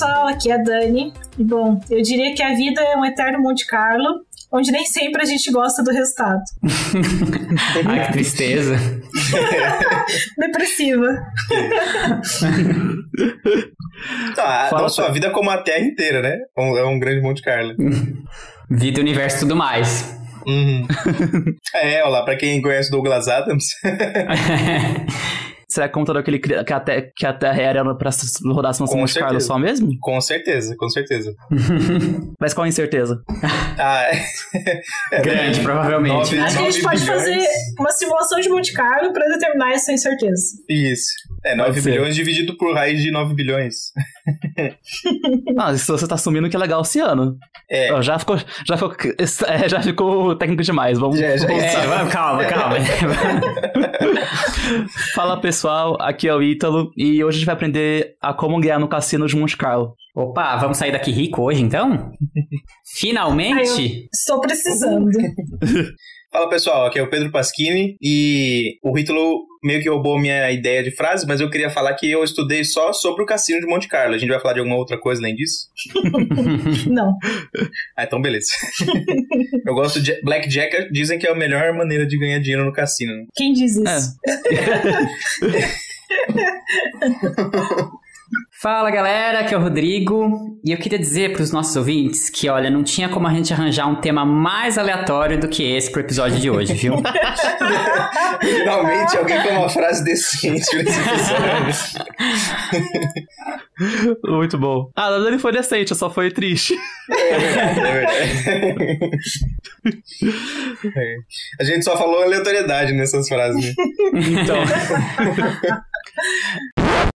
pessoal, aqui é a Dani. Bom, eu diria que a vida é um eterno Monte Carlo, onde nem sempre a gente gosta do resultado. Ai, que tristeza. Depressiva. Tá, Fala, não sua vida como a Terra inteira, né? É um grande Monte Carlo. Vida, universo e tudo mais. Uhum. é, olha lá, pra quem conhece Douglas Adams. Será que conta daquele cri- que a, te- que a Terra era pra s- rodar se Com fosse Monte Carlo certeza. só mesmo? com certeza, com certeza. Mas qual a incerteza? Ah, é. Grande, provavelmente, Nove- né? Acho que a gente pode fazer uma simulação de Monte Carlo pra determinar essa incerteza. Isso. É, 9 Pode ser. bilhões dividido por raiz de 9 bilhões. Ah, isso você tá assumindo que é legal esse ano. É. Ó, Já ficou, já ficou, é, já ficou técnico demais. Vamos. Já- já- vamos- É, calma, calma. Fala pessoal, aqui é o Ítalo e hoje a gente vai aprender a como ganhar no cassino de Monte Carlo. Opa, vamos sair daqui rico hoje, então? Finalmente? Estou precisando. Fala pessoal, aqui é o Pedro Pasquini e o Ítalo meio que roubou minha ideia de frase, mas eu queria falar que eu estudei só sobre o cassino de Monte Carlo. A gente vai falar de alguma outra coisa além disso? Não. Ah, então beleza. eu gosto de Blackjack, dizem que é a melhor maneira de ganhar dinheiro no cassino. Quem diz É. Fala galera, aqui é o Rodrigo e eu queria dizer para os nossos ouvintes que, olha, não tinha como a gente arranjar um tema mais aleatório do que esse pro episódio de hoje, viu? Finalmente alguém com uma frase decente nesse episódio. Muito bom. Ah, a Dani foi decente, só foi triste. É verdade, é verdade. É. A gente só falou aleatoriedade nessas frases. Né? Então.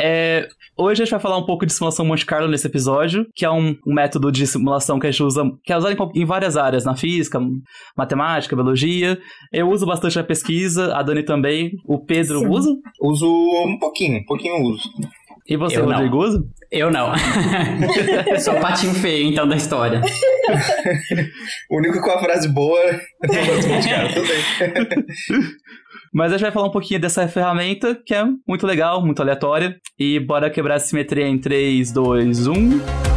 É, hoje a gente vai falar um pouco de simulação Monte Carlo nesse episódio, que é um, um método de simulação que a gente usa, que é usado em, em várias áreas, na física, matemática, biologia. Eu uso bastante na pesquisa, a Dani também, o Pedro Sim. usa. Uso um pouquinho, um pouquinho eu uso. E você, Eu não. Rodrigo, usa? Eu não. Sou o patinho feio, então, da história. O único com a frase boa é o Monte Carlo, tudo bem. Mas a gente vai falar um pouquinho dessa ferramenta, que é muito legal, muito aleatória. E bora quebrar a simetria em um. 3, 2, 1.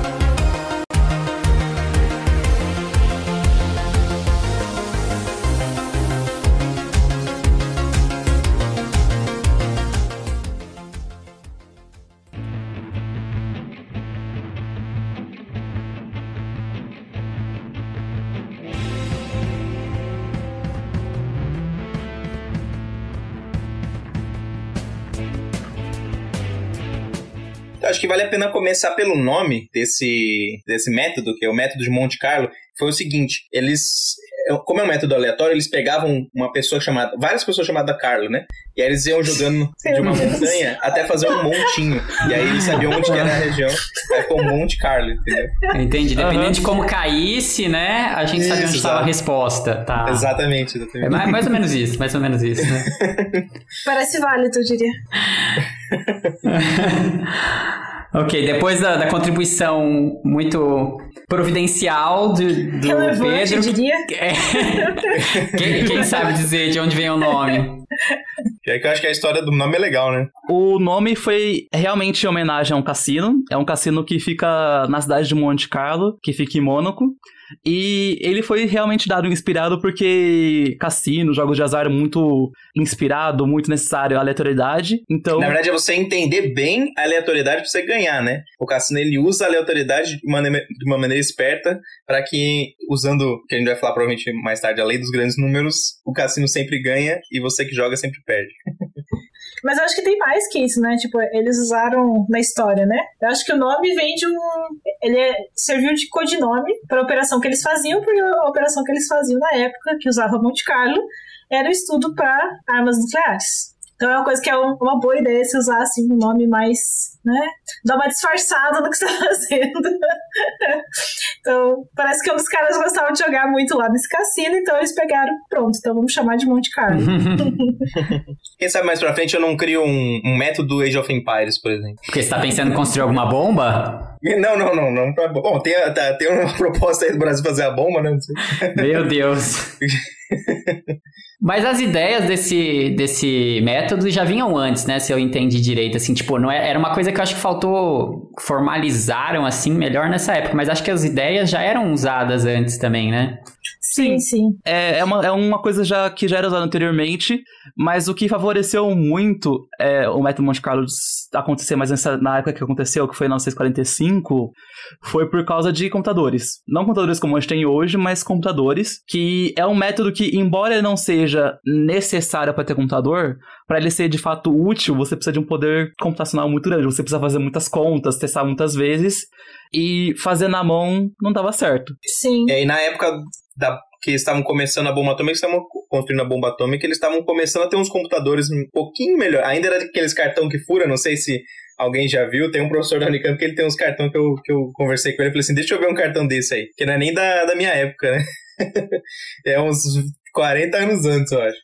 Pena começar pelo nome desse, desse método, que é o método de Monte Carlo. Foi o seguinte, eles, como é um método aleatório, eles pegavam uma pessoa chamada, várias pessoas chamadas Carlo, né? E aí eles iam jogando de uma montanha até fazer um montinho. E aí eles sabiam onde que era a região. Aí ficou Monte Carlo, entendeu? Entendi. Dependendo Aham. de como caísse, né? A gente sabia Isso, onde estava a resposta. Tá. Exatamente, É exatamente. mais, mais ou menos isso, mais ou menos isso, né? Parece válido, eu diria. ok, depois da, da contribuição muito providencial do, do Relevante, eu Pedro. diria. É. quem, quem sabe dizer de onde vem o nome? E aí que eu acho que a história do nome é legal, né? O nome foi realmente em homenagem a um cassino. É um cassino que fica na cidade de Monte Carlo, que fica em Mônaco. E ele foi realmente dado inspirado porque cassino, jogos de azar, é muito inspirado, muito necessário a aleatoriedade. Então, Na verdade, é você entender bem a aleatoriedade pra você ganhar, né? O cassino ele usa a aleatoriedade de uma, de uma maneira esperta para que, usando, que a gente vai falar provavelmente mais tarde, a lei dos grandes números, o cassino sempre ganha e você que joga sempre perde. Mas eu acho que tem mais que isso, né? Tipo, eles usaram na história, né? Eu acho que o nome vem de um. ele é, serviu de codinome para a operação que eles faziam, porque a operação que eles faziam na época, que usava Monte Carlo, era o estudo para armas nucleares. Então é uma coisa que é uma boa ideia se usar assim um nome mais, né? Dar uma disfarçada no que você está fazendo. então, parece que um dos caras gostava de jogar muito lá nesse cassino, então eles pegaram, pronto, então vamos chamar de Monte Carlo. Quem sabe mais pra frente eu não crio um, um método Age of Empires, por exemplo. Porque você tá pensando em construir alguma bomba? Não, não, não, não. Pra... Bom, tem, tá, tem uma proposta aí do Brasil fazer a bomba, né? Meu Deus. Mas as ideias desse, desse método já vinham antes, né? Se eu entendi direito, assim, tipo, não é, era uma coisa que eu acho que faltou formalizaram assim melhor nessa época, mas acho que as ideias já eram usadas antes também, né? Sim, sim. É, é, uma, é uma coisa já que já era usada anteriormente, mas o que favoreceu muito é, o método Monte Carlo acontecer mais nessa, na época que aconteceu, que foi em 1945, foi por causa de computadores. Não computadores como a gente tem hoje, mas computadores, que é um método que, embora ele não seja necessário para ter computador, para ele ser de fato útil, você precisa de um poder computacional muito grande. Você precisa fazer muitas contas, testar muitas vezes, e fazer na mão não dava certo. Sim. E aí, na época da, que estavam começando a bomba atômica, estavam construindo a bomba atômica, eles estavam começando a ter uns computadores um pouquinho melhor. Ainda era aqueles cartão que fura, não sei se alguém já viu, tem um professor da Unicamp que ele tem uns cartões que eu, que eu conversei com ele, e falei assim, deixa eu ver um cartão desse aí, que não é nem da, da minha época, né? é uns 40 anos antes, eu acho.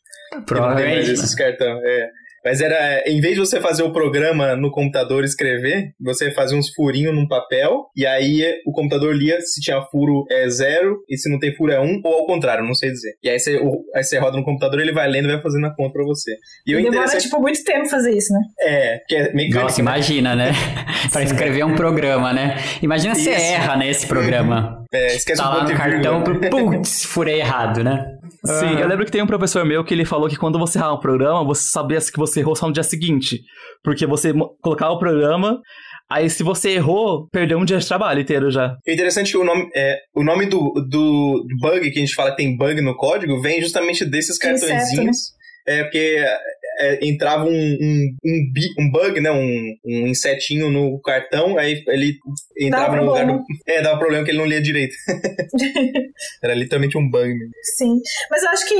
Provavelmente. Esses cartão, é. Mas era, em vez de você fazer o programa no computador escrever, você fazia uns furinhos num papel, e aí o computador lia se tinha furo é zero, e se não tem furo é um, ou ao contrário, não sei dizer. E aí você, o, aí você roda no computador, ele vai lendo e vai fazendo a conta pra você. E, e demora, tipo, muito tempo fazer isso, né? É, que é mecânico. Nossa, imagina, né? pra escrever um programa, né? Imagina se erra nesse programa. É, esquece tá o lá no cartão, putz, furei errado, né? Sim, uhum. eu lembro que tem um professor meu que ele falou que quando você errar um programa, você sabia que você errou só no dia seguinte. Porque você colocava o programa, aí se você errou, perdeu um dia de trabalho inteiro já. É interessante que o nome, é, o nome do, do bug que a gente fala que tem bug no código vem justamente desses cartõezinhos. Certo, né? É porque é, entrava um, um, um, um, bug, né? Um, um insetinho no cartão, aí ele entrava no lugar. Do, é, dava problema que ele não lia direito. Era literalmente um bug mesmo. Sim. Mas eu acho que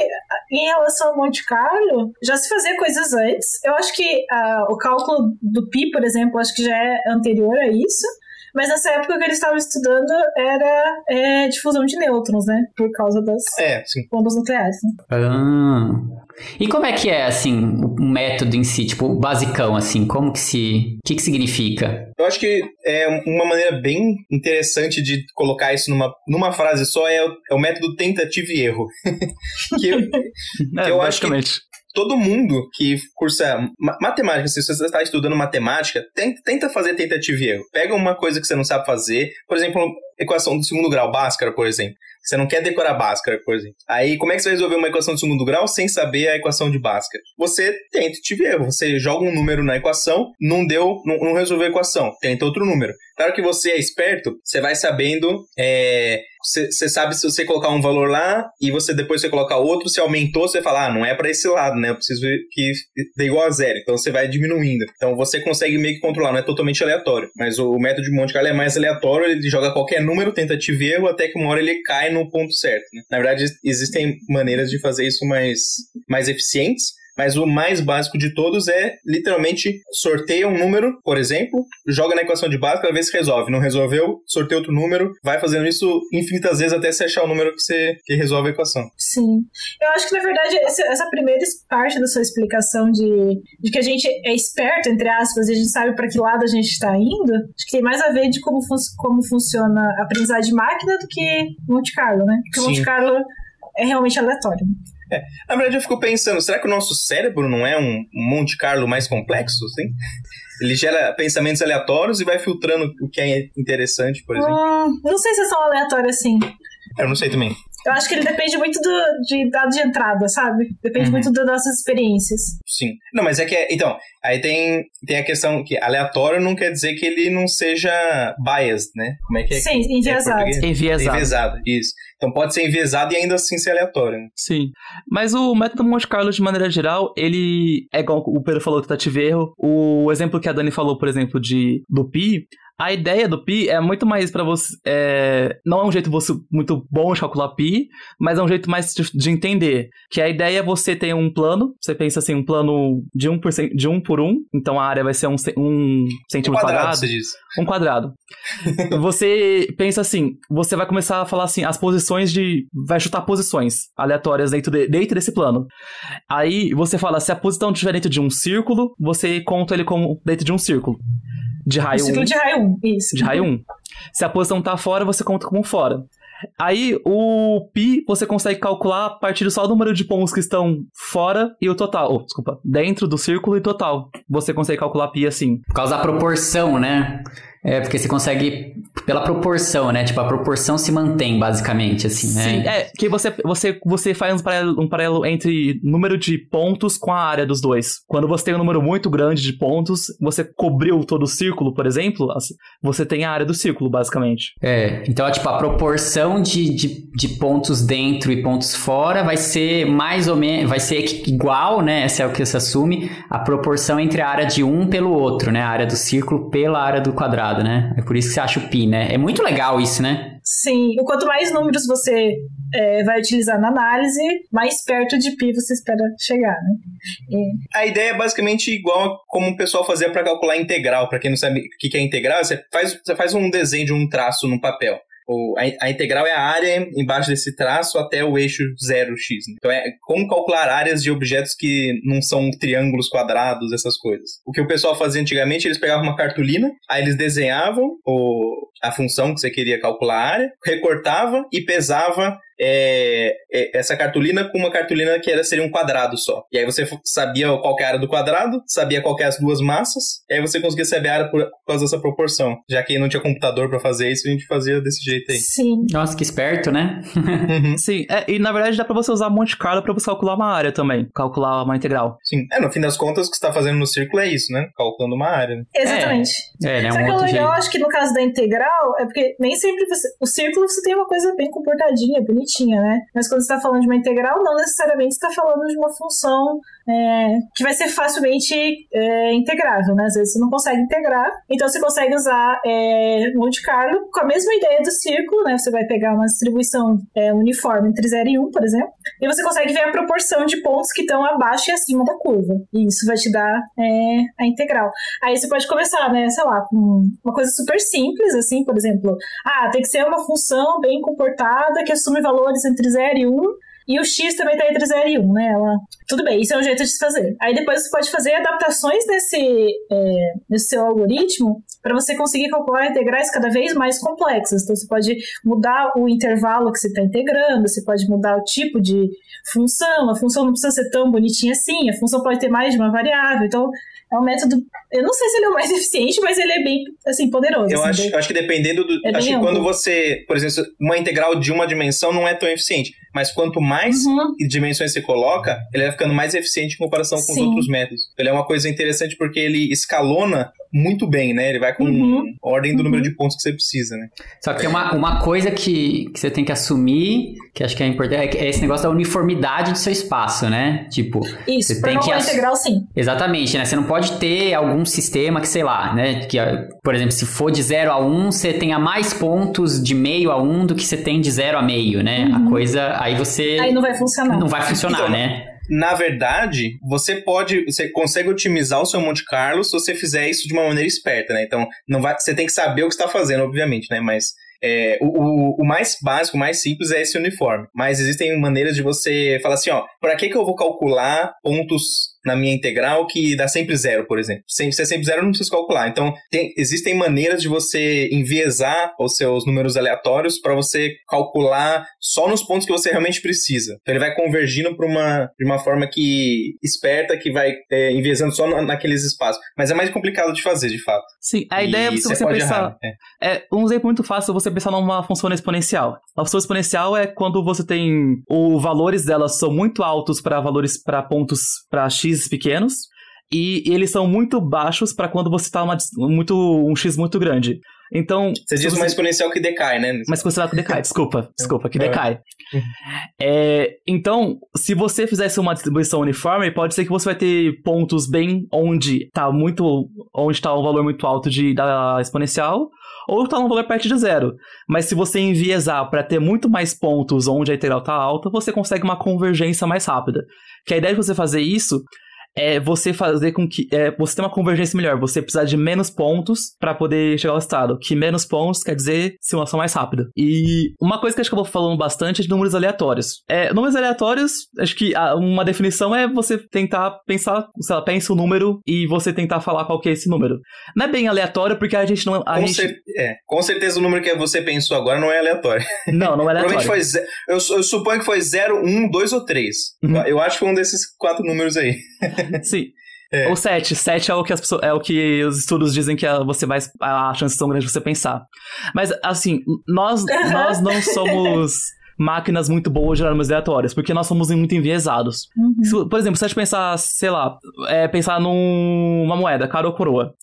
em relação ao Monte Carlo, já se fazia coisas antes. Eu acho que uh, o cálculo do pi, por exemplo, acho que já é anterior a isso. Mas nessa época que eles estavam estudando era é, difusão de nêutrons, né? Por causa das é, bombas nucleares. Né? Ah. E como é que é, assim, o método em si, tipo, basicão, assim, como que se... O que que significa? Eu acho que é uma maneira bem interessante de colocar isso numa, numa frase só é o, é o método tentativa e erro. que eu, é, que eu acho que todo mundo que cursa matemática, se você está estudando matemática, tenta, tenta fazer tentativa e erro. Pega uma coisa que você não sabe fazer, por exemplo, equação do segundo grau, Bhaskara, por exemplo. Você não quer decorar Bhaskara, por exemplo. Aí, como é que você vai resolver uma equação de segundo grau sem saber a equação de Bhaskara? Você tenta te ver, você joga um número na equação, não deu, não, não resolveu a equação, tenta outro número. Claro que você é esperto, você vai sabendo é, você sabe se você colocar um valor lá e você depois você colocar outro, se aumentou, você fala, ah, não é para esse lado, né? Eu preciso que dê igual a zero. Então você vai diminuindo. Então você consegue meio que controlar, não é totalmente aleatório. Mas o, método de Monte Carlo é mais aleatório, ele joga qualquer número, tentativa e erro, até que uma hora ele cai no ponto certo. Né? Na verdade, existem maneiras de fazer isso mais, mais eficientes. Mas o mais básico de todos é literalmente sorteia um número, por exemplo, joga na equação de base para ver se resolve. Não resolveu, sorteia outro número, vai fazendo isso infinitas vezes até você achar o número que você que resolve a equação. Sim. Eu acho que na verdade essa primeira parte da sua explicação de, de que a gente é esperto, entre aspas, e a gente sabe para que lado a gente está indo, acho que tem mais a ver de como, fun como funciona a aprendizagem de máquina do que Monte Carlo, né? Porque Sim. Monte Carlo é realmente aleatório. É. Na verdade, eu fico pensando, será que o nosso cérebro não é um Monte Carlo mais complexo, assim? Ele gera pensamentos aleatórios e vai filtrando o que é interessante, por exemplo. Hum, não sei se é tão aleatório assim. Eu não sei também. Eu acho que ele depende muito do, de dado de entrada, sabe? Depende uhum. muito das nossas experiências. Sim. Não, mas é que. É, então, aí tem, tem a questão que aleatório não quer dizer que ele não seja biased, né? Como é que é? Sim, enviesado. É enviesado. Enviesado, isso. Então pode ser enviesado e ainda assim ser aleatório. Né? Sim. Mas o método Monte Carlo, de maneira geral, ele é igual o Pedro falou, tentativa e erro. O exemplo que a Dani falou, por exemplo, de do Pi, A ideia do pi é muito mais para você. É, não é um jeito você, muito bom de calcular pi, mas é um jeito mais de, de, entender. Que a ideia é você ter um plano, você pensa assim, um plano de 1 por, de um, por um, então a área vai ser um, um centímetro um quadrado. quadrado você diz. Um quadrado. você pensa assim, você vai começar a falar assim, as posições de. Vai chutar posições aleatórias dentro, de, dentro desse plano. Aí você fala, se a posição estiver dentro de um círculo, você conta ele como dentro de um círculo. De raio 1. Um. de raio 1, isso. De raio 1. Se a posição tá fora, você conta como fora. Aí o pi você consegue calcular a partir só do número de pontos que estão fora e o total. Oh, desculpa, dentro do círculo e total. Você consegue calcular pi assim. Por causa da proporção, né? É, porque você consegue pela proporção, né? Tipo, a proporção se mantém, basicamente, assim, né? Sim, é, que você, você, você faz um paralelo, um paralelo entre número de pontos com a área dos dois. Quando você tem um número muito grande de pontos, você cobriu todo o círculo, por exemplo, você tem a área do círculo, basicamente. É, então, tipo, a proporção de, de, de pontos dentro e pontos fora vai ser mais ou menos, vai ser igual, né? Essa é o que se assume, a proporção entre a área de um pelo outro, né? A área do círculo pela área do quadrado né? É por isso que você acha o pi, né? É muito legal isso, né? Sim, o quanto mais números você é, vai utilizar na análise, mais perto de pi você espera chegar, né? E... A ideia é basicamente igual como o pessoal fazia para calcular integral. Para quem não sabe o que é integral, você faz, você faz um desenho de um traço no papel a, integral é a área embaixo desse traço até o eixo 0x. Né? Então é como calcular áreas de objetos que não são triângulos quadrados, essas coisas. O que o pessoal fazia antigamente, eles pegavam uma cartolina, aí eles desenhavam o, a função que você queria calcular a área, recortava e pesava é, é, essa cartolina com uma cartolina que era seria um quadrado só. E aí você sabia qual é a área do quadrado, sabia qual é as duas massas, e aí você conseguia saber a área por, por causa dessa proporção. Já que não tinha computador para fazer isso, a gente fazia desse jeito aí. Sim. Nossa, que esperto, né? uhum. Sim, é, e na verdade dá para você usar Monte Carlo para você calcular uma área também, calcular uma integral. Sim, é, no fim das contas, o que você tá fazendo no círculo é isso, né? Calculando uma área. Né? Exatamente. É, é né? Um Só que o legal, acho que no caso da integral, é porque nem sempre você. O círculo você tem uma coisa bem comportadinha, bonitinha né? Mas quando você está falando de uma integral, não necessariamente está falando de uma função é, que vai ser facilmente é, integrável, né? Às vezes você não consegue integrar, então você consegue usar é, Monte Carlo com a mesma ideia do círculo, né? Você vai pegar uma distribuição é, uniforme entre 0 e 1, um, por exemplo, e você consegue ver a proporção de pontos que estão abaixo e acima da curva. E isso vai te dar é, a integral. Aí você pode começar, né? Sei lá, com uma coisa super simples, assim, por exemplo, ah, tem que ser uma função bem comportada que assume valores entre 0 e 1. Um, e o X também tá entre 0 e 1, né? Ela... Tudo bem, isso é um jeito de se fazer. Aí depois você pode fazer adaptações nesse, é, nesse seu algoritmo para você conseguir calcular integrais cada vez mais complexas. Então você pode mudar o intervalo que você está integrando, você pode mudar o tipo de função, a função não precisa ser tão bonitinha assim, a função pode ter mais de uma variável. Então é um método. Eu não sei se ele é o mais eficiente, mas ele é bem assim, poderoso. Eu assim, acho, acho que dependendo do. É acho que quando você. Por exemplo, uma integral de uma dimensão não é tão eficiente. Mas quanto mais uhum. dimensões você coloca, ele vai ficando mais eficiente em comparação com Sim. os outros métodos. Ele é uma coisa interessante porque ele escalona muito bem, né? Ele vai com uhum. ordem do uhum. número de pontos que você precisa, né? Só que tem uma, uma coisa que, que você tem que assumir, que acho que é importante, é esse negócio da uniformidade do seu espaço, né? Tipo, Isso, você tem que ass... integral sim. Exatamente, né? Você não pode ter algum sistema que, sei lá, né? Que, por exemplo, se for de 0 a 1, um, você tenha mais pontos de meio a 1 um do que você tem de 0 a meio, né? Uhum. A coisa, aí você... Aí não vai funcionar. Não vai funcionar, então, né? na verdade, você pode, você consegue otimizar o seu Monte Carlo se você fizer isso de uma maneira esperta, né? Então, não vai, você tem que saber o que está fazendo, obviamente, né? Mas é, o, o, mais básico, o mais simples é esse uniforme. Mas existem maneiras de você falar assim, ó, para que que eu vou calcular pontos na minha integral que dá sempre zero, por exemplo. Se é sempre zero, eu não preciso calcular. Então, tem, existem maneiras de você enviesar os seus números aleatórios para você calcular só nos pontos que você realmente precisa. Então, ele vai convergindo para uma, de uma forma que esperta, que vai é, enviesando só naqueles espaços. Mas é mais complicado de fazer, de fato. Sim, a ideia é você, você pensar... Errar, é. é. um exemplo muito fácil você pensar numa função exponencial. A função exponencial é quando você tem... Os valores delas são muito altos para valores, para pontos, para x x pequenos e eles são muito baixos para quando você está muito um x muito grande. Então. Você diz uma exponencial que decai, né? Uma exponencial que decai, desculpa, desculpa, que decai. É, então, se você fizesse uma distribuição uniforme, pode ser que você vai ter pontos bem onde tá muito. onde tá um valor muito alto de, da exponencial, ou tá um valor perto de zero. Mas se você enviesar para ter muito mais pontos onde a integral tá alta, você consegue uma convergência mais rápida. Que a ideia de você fazer isso é você fazer com que é, você tenha uma convergência melhor. Você precisar de menos pontos para poder chegar ao estado. Que menos pontos quer dizer simulação mais rápida. E uma coisa que acho que eu vou falando bastante é de números aleatórios. É, números aleatórios, acho que uma definição é você tentar pensar, sei lá, pensa o um número e você tentar falar qual que é esse número. Não é bem aleatório porque a gente não. A com, gente... cer é, com certeza o número que você pensou agora não é aleatório. Não, não é aleatório. Provavelmente foi. Eu, eu suponho que foi 0, 1, 2 ou 3. Uhum. Eu acho que foi um desses quatro números aí. Sim. É. Ou 7. 7 é o que as pessoas, é o que os estudos dizem que você vai a chance são grande de você pensar. Mas assim, nós nós não somos máquinas muito boas de números aleatórios, porque nós somos muito enviesados. Uhum. Se, por exemplo, se a gente pensar, sei lá, é, pensar numa moeda, cara ou coroa.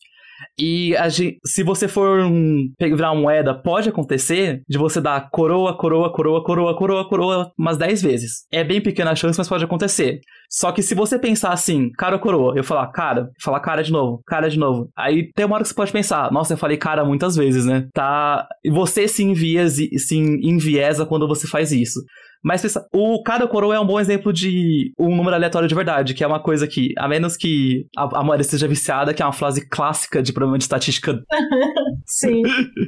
E gente, se você for um, virar uma moeda, pode acontecer de você dar coroa, coroa, coroa, coroa, coroa, coroa umas 10 vezes. É bem pequena a chance, mas pode acontecer. Só que se você pensar assim, cara ou coroa, eu falar cara, falar cara de novo, cara de novo. Aí tem uma hora que você pode pensar, nossa, eu falei cara muitas vezes, né? Tá. E você se enviesa, se enviesa quando você faz isso. Mas o cada coroa é um bom exemplo de um número aleatório de verdade, que é uma coisa que, a menos que a, a moeda esteja viciada, que é uma frase clássica de problema de estatística. Sim.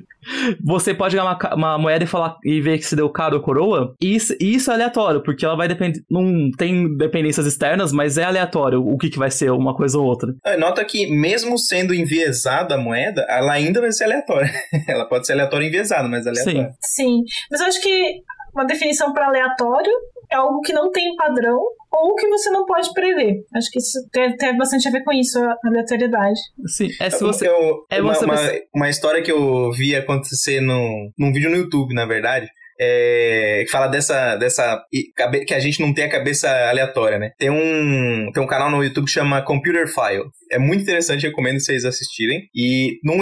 Você pode ganhar uma, uma, moeda e falar e ver que se deu cara ou coroa. E isso, isso é aleatório, porque ela vai depender. Não tem dependências externas, mas é aleatório o que, que vai ser uma coisa ou outra. É, nota que, mesmo sendo enviesada a moeda, ela ainda vai ser aleatória. ela pode ser aleatória enviesada, mas aleatória. Sim. Sim. Mas eu acho que uma definição para aleatório é algo que não tem padrão ou que você não pode prever. Acho que isso tem, tem bastante a ver com isso, a aleatoriedade. Sim, é se você. Eu, é uma, você uma, uma, história que eu vi acontecer no, num vídeo no YouTube, na verdade. É, que fala dessa, dessa. que a gente não tem a cabeça aleatória, né? Tem um, tem um canal no YouTube que chama Computer File. É muito interessante, recomendo vocês assistirem. E num,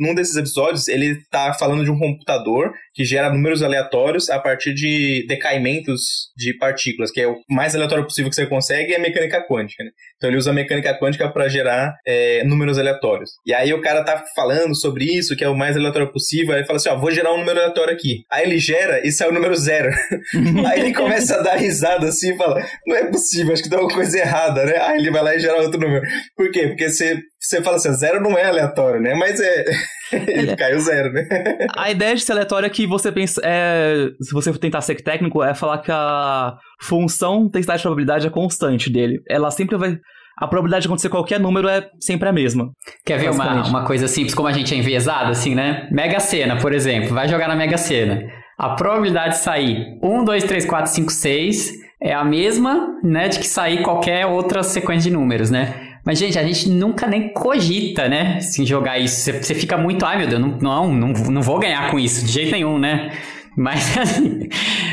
num desses episódios, ele tá falando de um computador que gera números aleatórios a partir de decaimentos de partículas, que é o mais aleatório possível que você consegue é a mecânica quântica, né? Então ele usa a mecânica quântica para gerar é, números aleatórios. E aí o cara tá falando sobre isso, que é o mais aleatório possível, aí ele fala assim, ó, vou gerar um número aleatório aqui. Aí ele gera e sai o número zero. aí ele começa a dar risada assim e fala, não é possível, acho que tem alguma coisa errada, né? Aí ele vai lá e gera outro número. Por quê? Porque você, você fala assim, zero não é aleatório, né? Mas é... ele caiu zero, né? A ideia de ser aleatório é que você pensa. É, se você tentar ser técnico, é falar que a função densidade de probabilidade é constante dele. Ela sempre vai. A probabilidade de acontecer qualquer número é sempre a mesma. Quer ver uma, uma coisa simples, como a gente é enviesado, assim, né? Mega Sena, por exemplo. Vai jogar na Mega Sena. A probabilidade de sair 1, 2, 3, 4, 5, 6 é a mesma, né, de que sair qualquer outra sequência de números, né? Mas, gente, a gente nunca nem cogita, né? Assim, jogar isso. Você fica muito, ai meu Deus, não, não, não, vou ganhar com isso, de jeito nenhum, né? Mas, assim,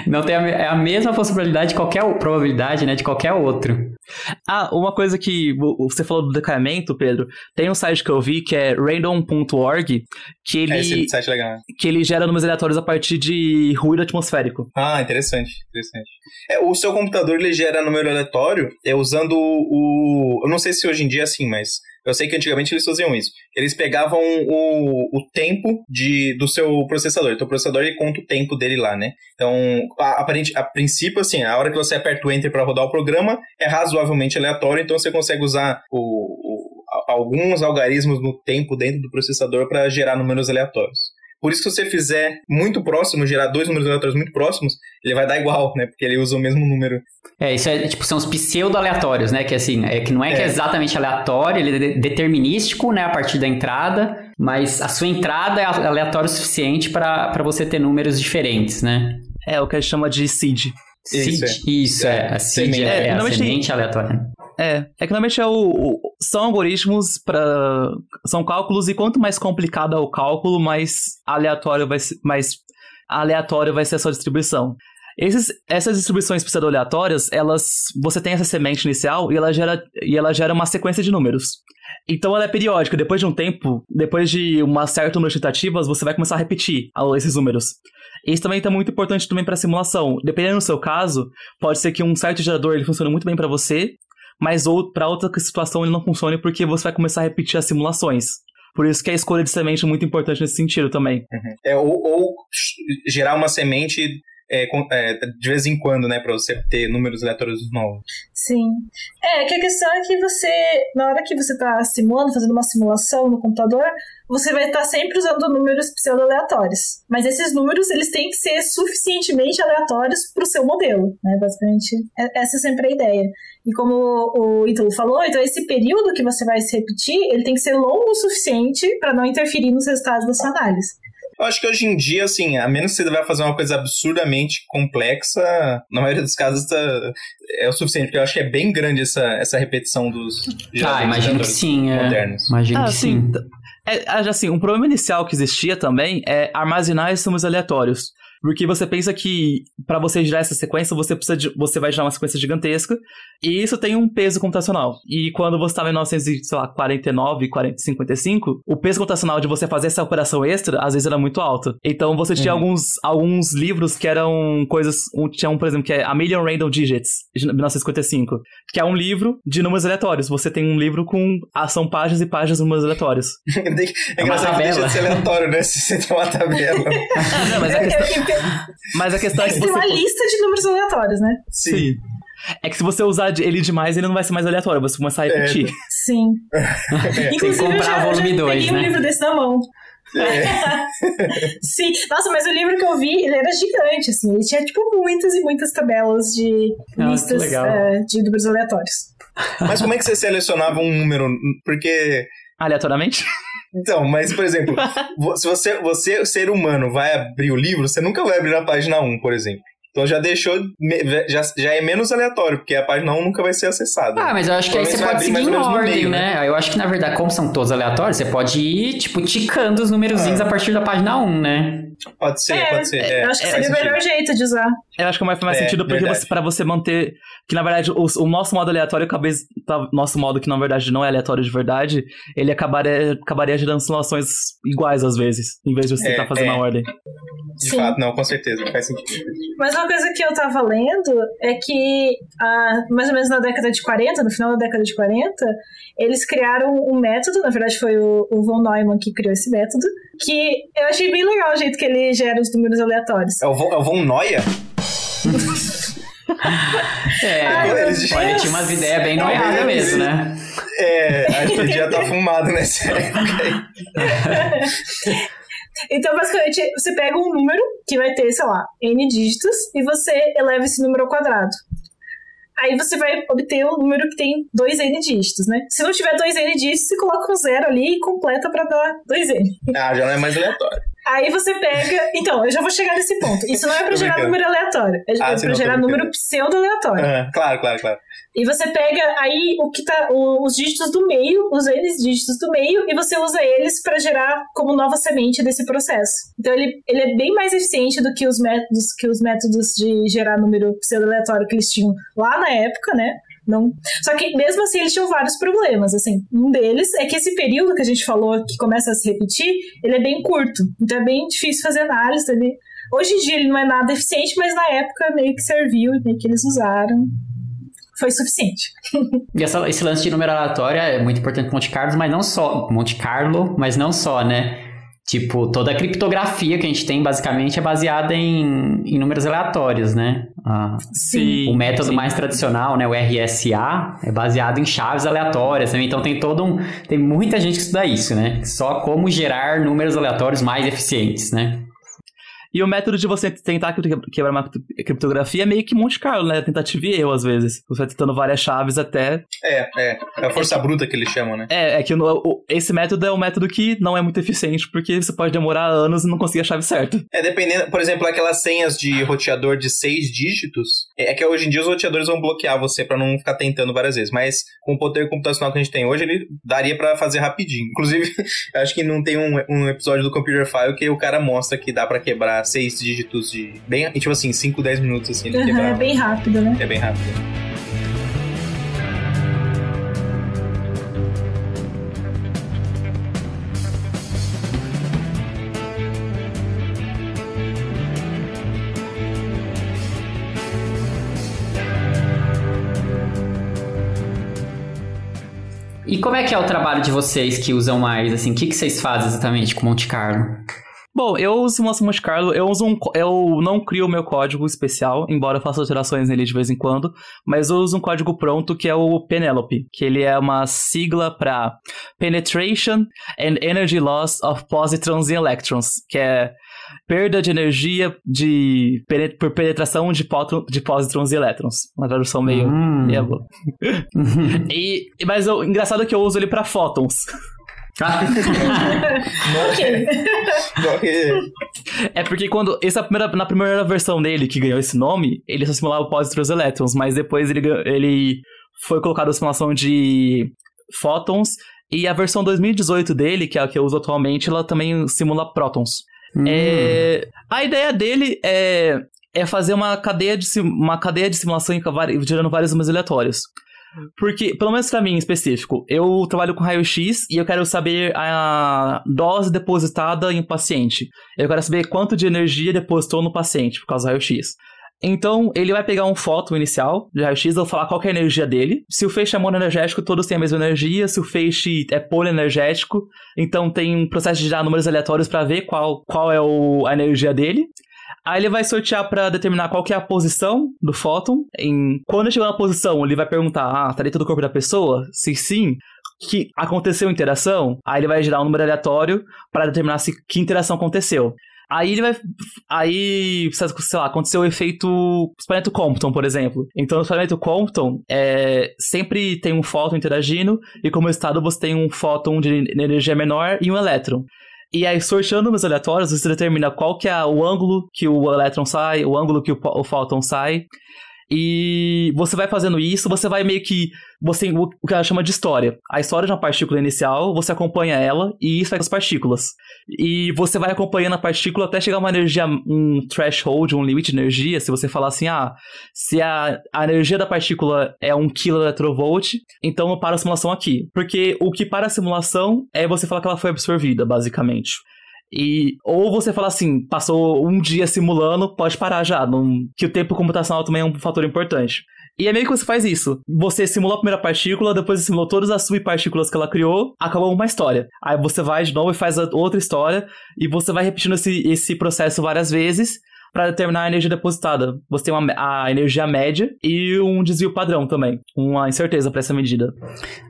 não tem a, é a mesma possibilidade de qualquer probabilidade, né? De qualquer outro. Ah, uma coisa que você falou do decaimento, Pedro. Tem um site que eu vi que é random.org, que ele. É esse site legal. Que ele gera números aleatórios a partir de ruído atmosférico. Ah, interessante, interessante. É, o seu computador ele gera número aleatório é usando o. Eu não sei se hoje em dia é assim, mas eu sei que antigamente eles faziam isso. Eles pegavam o, o tempo de, do seu processador. Então o processador ele conta o tempo dele lá, né? Então, a, a, a princípio, assim, a hora que você aperta o Enter para rodar o programa é razoavelmente aleatório, então você consegue usar o, o alguns algarismos no tempo dentro do processador para gerar números aleatórios. Por isso que se você fizer muito próximo, gerar dois números aleatórios muito próximos, ele vai dar igual, né? Porque ele usa o mesmo número. É, isso é, tipo, são os pseudo-aleatórios, né? Que assim, é que não é, é. que é exatamente aleatório, ele é determinístico, né? A partir da entrada, mas a sua entrada é aleatório o suficiente para você ter números diferentes, né? É o que a gente chama de seed. Seed, isso, é. Isso, é. A seed é, é, é a semente aleatória. É, é que normalmente é o, o são algoritmos para são cálculos e quanto mais complicado é o cálculo, mais aleatório vai ser, mais aleatório vai ser a sua distribuição. Esses, essas distribuições pseudo-aleatórias, elas. Você tem essa semente inicial e ela, gera, e ela gera uma sequência de números. Então ela é periódica. Depois de um tempo, depois de uma certa número de tentativas, você vai começar a repetir esses números. Isso também está muito importante também para simulação. Dependendo do seu caso, pode ser que um certo gerador ele funcione muito bem para você, mas ou para outra situação ele não funcione porque você vai começar a repetir as simulações. Por isso que a escolha de semente é muito importante nesse sentido também. Uhum. É, ou, ou, gerar uma semente é, é, de vez em quando, né, para você ter números aleatórios novos. Sim. É, que a questão é que você, na hora que você está simulando, fazendo uma simulação no computador, você vai estar sempre usando números pseudo-aleatórios. Mas esses números, eles têm que ser suficientemente aleatórios para o seu modelo, né? Basicamente, é, essa é sempre a ideia. E como o Ítalo falou, então esse período que você vai se repetir, ele tem que ser longo o suficiente para não interferir nos resultados da sua análise. Eu acho que hoje em dia, assim, a menos que você vai fazer uma coisa absurdamente complexa, na maioria dos casos tá, é o suficiente, porque eu acho que é bem grande essa, essa repetição dos Ah, imagino que sim, é. modernos. Imagino ah, que sim. É, assim, um problema inicial que existia também é armazenar esses números aleatórios. Porque você pensa que para você gerar essa sequência, você precisa de, você vai gerar uma sequência gigantesca, e isso tem um peso computacional. E quando você estava em 1949, 40, 55, o peso computacional de você fazer essa operação extra, às vezes era muito alto. Então você tinha uhum. alguns, alguns livros que eram coisas, um, tinha um, por exemplo, que é A Million Random Digits, de 1955, que é um livro de números aleatórios. Você tem um livro com ação páginas e páginas de números aleatórios. é engraçado que deixa de ser aleatório, né? Se você tem uma tabela. Não, mas a questão... Mas a questão é, é que você... tem uma lista de números aleatórios, né? Sim. Sim. É que se você usar ele demais, ele não vai ser mais aleatório, você começar a é. repetir. É. Sim. É. Inclusive, comprar eu já, volume 2, peguei né? um livro desse na mão. É. Sim, nossa, mas o livro que eu vi, ele era gigante, assim. Ele tinha, tipo, muitas e muitas tabelas de ah, listas uh, de números aleatórios. Mas como é que você selecionava um número? Porque... Aleatoriamente? Então, mas, por exemplo, se você, você, ser humano, vai abrir o livro, você nunca vai abrir na página 1, por exemplo. Então já deixou, já, já é menos aleatório, porque a página 1 nunca vai ser acessada. Ah, mas eu acho que aí você pode seguir em ordem, meio, né? né? Eu acho que na verdade, como são todos aleatórios, você pode ir, tipo, ticando os numerozinhos ah. a partir da página 1, né? Pode ser, é, pode ser. É, eu acho que seria o melhor jeito de usar. Eu acho que faz mais é, sentido porque você, pra você manter. Que na verdade o, o nosso modo aleatório, talvez. Tá, nosso modo que na verdade não é aleatório de verdade, ele acabaria, acabaria gerando simulações iguais às vezes, em vez de você estar é, fazendo é. a ordem. De Sim. fato, não, com certeza, faz sentido. Mas uma coisa que eu tava lendo é que, ah, mais ou menos na década de 40, no final da década de 40, eles criaram um método, na verdade foi o, o von Neumann que criou esse método, que eu achei bem legal o jeito que ele gera os números aleatórios. É o von, é o von Neuer? é, Ai, eles, olha, tinha umas ideias bem noiadas mesmo, né? É, acho que já tá fumado nessa época aí. Então, basicamente, você pega um número que vai ter, sei lá, N dígitos e você eleva esse número ao quadrado. Aí você vai obter um número que tem dois N dígitos, né? Se não tiver dois N dígitos, você coloca um zero ali e completa para dar dois N. Ah, já não é mais aleatório. Aí você pega. Então, eu já vou chegar nesse ponto. Isso não é pra gerar número aleatório. É ah, pra gerar número pseudo-aleatório. Uhum, claro, claro, claro. E você pega aí o que tá. O, os dígitos do meio, os N dígitos do meio, e você usa eles para gerar como nova semente desse processo. Então ele, ele é bem mais eficiente do que os métodos que os métodos de gerar número pseudo-aleatório que eles tinham lá na época, né? Não... Só que mesmo assim eles tinham vários problemas, assim. Um deles é que esse período que a gente falou que começa a se repetir, ele é bem curto. Então é bem difícil fazer análise. Ele... Hoje em dia ele não é nada eficiente, mas na época meio que serviu, meio que eles usaram. Foi suficiente. e essa, esse lance de número aleatório é muito importante para Monte Carlo, mas não só. Monte Carlo, mas não só, né? Tipo, toda a criptografia que a gente tem, basicamente, é baseada em, em números aleatórios, né? Ah, sim. O método sim. mais tradicional, né, o RSA, é baseado em chaves aleatórias. Né? Então tem todo um... Tem muita gente que estuda isso, né? Só como gerar números aleatórios mais eficientes, né? E o método de você tentar quebrar uma criptografia é meio que Monte Carlo, né? Tentativa e erro, às vezes. Você vai tentando várias chaves até. É, é. É a força é bruta que eles chamam, né? É, é que o, esse método é um método que não é muito eficiente, porque você pode demorar anos e não conseguir a chave certa. É, dependendo. Por exemplo, aquelas senhas de roteador de seis dígitos, É que hoje em dia os roteadores vão bloquear você para não ficar tentando várias vezes, mas com o poder computacional que a gente tem hoje, ele daria para fazer rapidinho. Inclusive, acho que não tem um, um, episódio do Computer File que o cara mostra que dá para quebrar seis dígitos de bem, tipo assim, 5, 10 minutos assim, ele uhum, É bem rápido, né? É bem rápido. E como é que é o trabalho de vocês que usam mais, assim, o que, que vocês fazem exatamente com Monte Carlo? Bom, eu uso o Monte Carlo, eu uso um, eu não crio o meu código especial, embora eu faça alterações nele de vez em quando, mas eu uso um código pronto que é o Penelope, que ele é uma sigla para Penetration and Energy Loss of Positrons and Electrons, que é perda de energia de, por penetração de, de pósitrons e elétrons. Uma tradução meio. Hum. e, mas o engraçado é que eu uso ele para fótons. é porque quando. Essa primeira, na primeira versão dele, que ganhou esse nome, ele só simulava pósitrons e elétrons, mas depois ele, ele foi colocado a simulação de fótons. E a versão 2018 dele, que é a que eu uso atualmente, ela também simula prótons. Hum. É, a ideia dele é, é fazer uma cadeia de, uma cadeia de simulação gerando vários números aleatórios. Porque, pelo menos pra mim em específico, eu trabalho com raio-x e eu quero saber a dose depositada em um paciente. Eu quero saber quanto de energia depositou no paciente por causa do raio-x. Então, ele vai pegar um foto inicial de raio-x, eu falar qual é a energia dele. Se o feixe é monoenergético, todos têm a mesma energia. Se o feixe é polienergético, então tem um processo de gerar números aleatórios para ver qual, qual é o, a energia dele. Aí ele vai sortear para determinar qual que é a posição do fóton. Em... Quando ele chegou na posição, ele vai perguntar: ah, tá dentro do corpo da pessoa? Se sim, que aconteceu interação? Aí ele vai gerar um número aleatório para determinar se que interação aconteceu. Aí ele vai. Aí, sei lá, aconteceu o efeito experimento Compton, por exemplo. Então, no experimento Compton, é, sempre tem um fóton interagindo, e como estado você tem um fóton de energia menor e um elétron. E aí, sorteando números aleatórios, você determina qual que é o ângulo que o elétron sai, o ângulo que o, o fóton sai. E você vai fazendo isso, você vai meio que. Você, o que ela chama de história. A história de uma partícula inicial, você acompanha ela e isso com as partículas. E você vai acompanhando a partícula até chegar uma energia, um threshold, um limite de energia. Se você falar assim, ah, se a, a energia da partícula é 1 kV, então eu paro a simulação aqui. Porque o que para a simulação é você falar que ela foi absorvida, basicamente. E ou você fala assim, passou um dia simulando, pode parar já, não, que o tempo computacional também é um fator importante. E é meio que você faz isso. Você simula a primeira partícula, depois você simulou todas as subpartículas que ela criou, acabou uma história. Aí você vai de novo e faz outra história, e você vai repetindo esse, esse processo várias vezes, para determinar a energia depositada. Você tem uma, a energia média e um desvio padrão também, uma incerteza para essa medida.